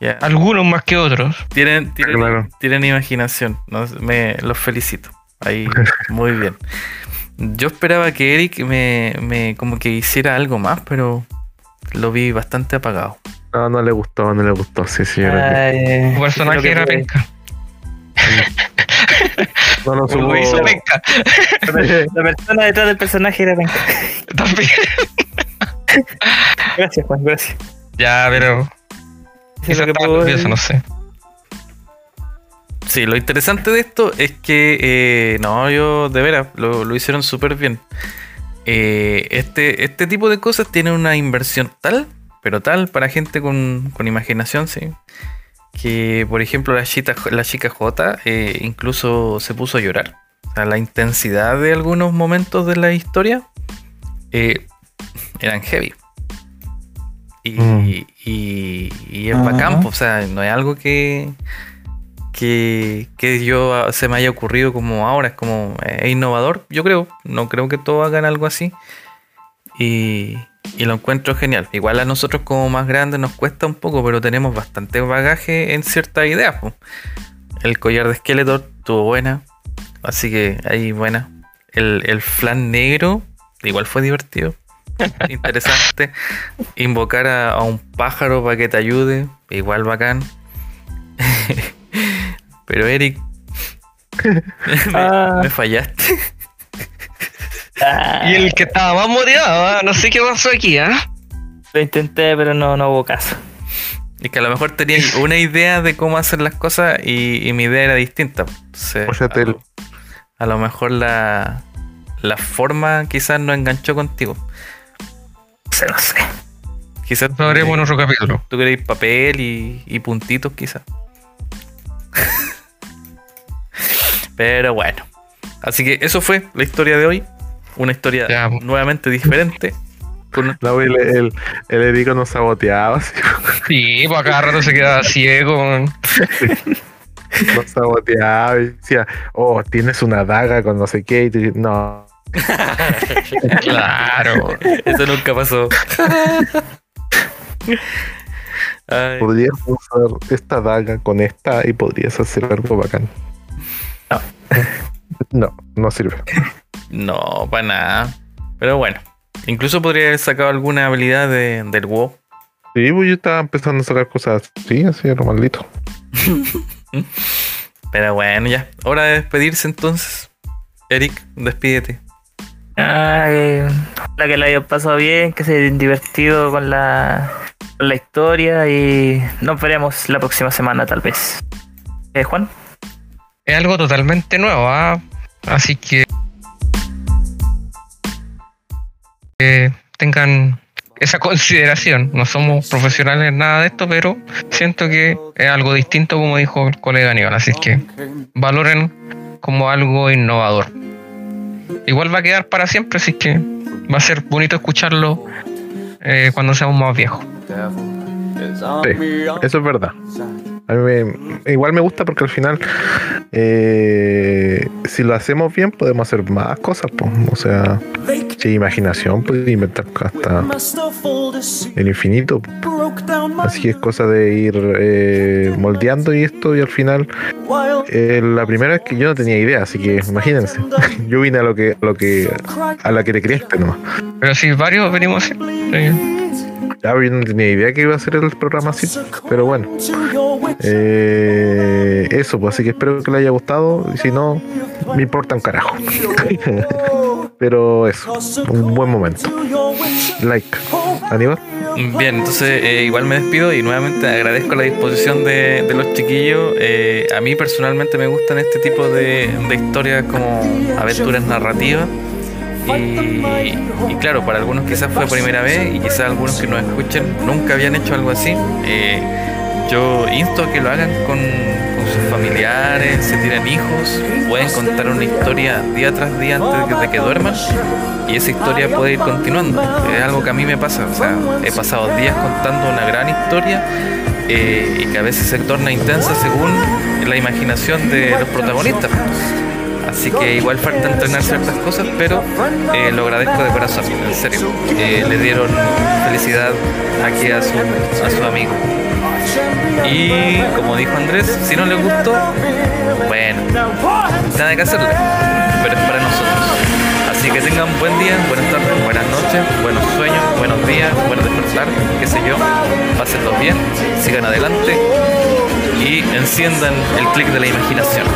S2: Ya,
S3: algunos más que otros.
S2: tienen, tienen,
S4: Claro.
S2: tienen imaginación. ¿no? Me los felicito. Ahí, muy bien. Yo esperaba que Eric me, me como que hiciera algo más, pero lo vi bastante apagado.
S4: no, no le gustó, no le gustó. Sí, sí.
S5: Ay,
S3: Tu personaje
S5: que
S3: era penca.
S4: no lo supo.
S3: Lo hizo penca.
S5: La persona detrás del personaje era penca.
S3: También.
S5: Gracias, Juan, gracias.
S3: Ya, pero. Quizás
S5: lo que
S3: estaba
S5: puedo
S3: nervioso, no sé.
S2: Sí, lo interesante de esto es que, eh, no, yo de veras, lo, lo hicieron súper bien. Eh, este, este tipo de cosas tienen una inversión tal, pero tal, para gente con, con imaginación, sí. Que, por ejemplo, la chica, la chica J eh, incluso se puso a llorar. O sea, la intensidad de algunos momentos de la historia eh, eran heavy. Y,
S4: Mm.
S2: y, y es
S5: Ajá.
S2: bacán, po, o sea, no es algo que, que, yo ah, se me haya ocurrido como ahora, es como eh, innovador, yo creo, no creo que todos hagan algo así. Y, lo encuentro genial. Igual a nosotros como más grandes nos cuesta un poco, pero tenemos bastante bagaje en ciertas ideas. El collar de Skeletor estuvo buena, así que ahí buena. El, el flan negro igual fue divertido. Interesante. Invocar a, a un pájaro para que te ayude, igual bacán. Pero Eric, me,
S5: Ah.
S2: me fallaste.
S5: Ah,
S3: Y el que estaba más motivado, ¿ah? no sé qué pasó aquí, ¿ah?
S5: Lo intenté, pero no, no hubo caso.
S2: Es que a lo mejor tenía una idea de cómo hacer las cosas y, y mi idea era distinta. Entonces, a, lo, a lo mejor la, la forma quizás no enganchó contigo.
S5: No sé, no sé.
S2: Quizás
S3: Lo haremos otro capítulo.
S2: tú queréis papel y, y puntitos quizás. Pero bueno. Así que eso fue la historia de hoy. Una historia
S3: Ya.
S2: nuevamente diferente. Con-
S4: No, el, el, el Erico nos saboteaba, así,
S3: Sí, pues a cada rato se quedaba ciego.
S4: nos saboteaba y decía, oh, tienes una daga con no sé qué. Y no,
S3: Claro.
S2: Eso nunca pasó. Ay,
S4: podrías usar esta daga con esta y podrías hacer algo bacán. No, no sirve.
S2: no, para nada. Pero bueno. Incluso podría haber sacado alguna habilidad de- del WoW.
S4: Sí, pues yo estaba empezando a sacar cosas así, así, lo maldito.
S2: Pero bueno, ya. Hora de despedirse entonces. Eric, despídete.
S5: Ay, ojalá que la hayan pasado bien, que se hayan divertido con la, con la historia y nos veremos la próxima semana tal vez. Eh, Juan,
S3: Es algo totalmente nuevo, ¿ah? Así que. que tengan esa consideración. No somos profesionales en nada de esto, pero siento que es algo distinto, como dijo el colega Aníbal. Así que valoren como algo innovador. Igual va a quedar para siempre, así que va a ser bonito escucharlo eh, cuando seamos más viejos.
S4: Eso es verdad. A mí me- igual me gusta porque al final, eh, si lo hacemos bien, podemos hacer más cosas. po. O sea, si imaginación, puedes inventar hasta el infinito. Así que es cosa de ir eh, moldeando y esto, y al final, eh, la primera vez que yo no tenía idea, así que imagínense. Yo vine a lo que, a lo que, a la que te creaste nomás.
S3: Pero si varios venimos sí.
S4: Ya, yo no tenía idea que iba a ser el programa así, pero bueno. Eh, eso, pues así que espero que le haya gustado. Y si no, me importa un carajo. Pero eso, un buen momento. Like. Aníbal.
S2: Bien, entonces eh, igual me despido y nuevamente agradezco la disposición de, de los chiquillos. Eh, a mí personalmente me gustan este tipo de, de historias como aventuras narrativas. Y, claro, para algunos quizás fue primera vez y quizás algunos que nos escuchen nunca habían hecho algo así. Eh, yo insto a que lo hagan con, sus familiares, si tienen hijos, pueden contar una historia día tras día antes de que, de que duerman y esa historia puede ir continuando. Es algo que a mí me pasa, o sea, he pasado días contando una gran historia eh, y que a veces se torna intensa según la imaginación de los protagonistas. Así que igual falta entrenar ciertas cosas, pero eh, lo agradezco de corazón, en serio. Eh, le dieron felicidad aquí a su, a su amigo. Y como dijo Andrés, si no le gustó, bueno, nada que hacerle, pero es para nosotros. Así que tengan buen día, buenas tardes, buenas noches, buenos sueños, buenos días, buen despertar, qué sé yo. Pásenlo bien, sigan adelante y enciendan el clic de la imaginación.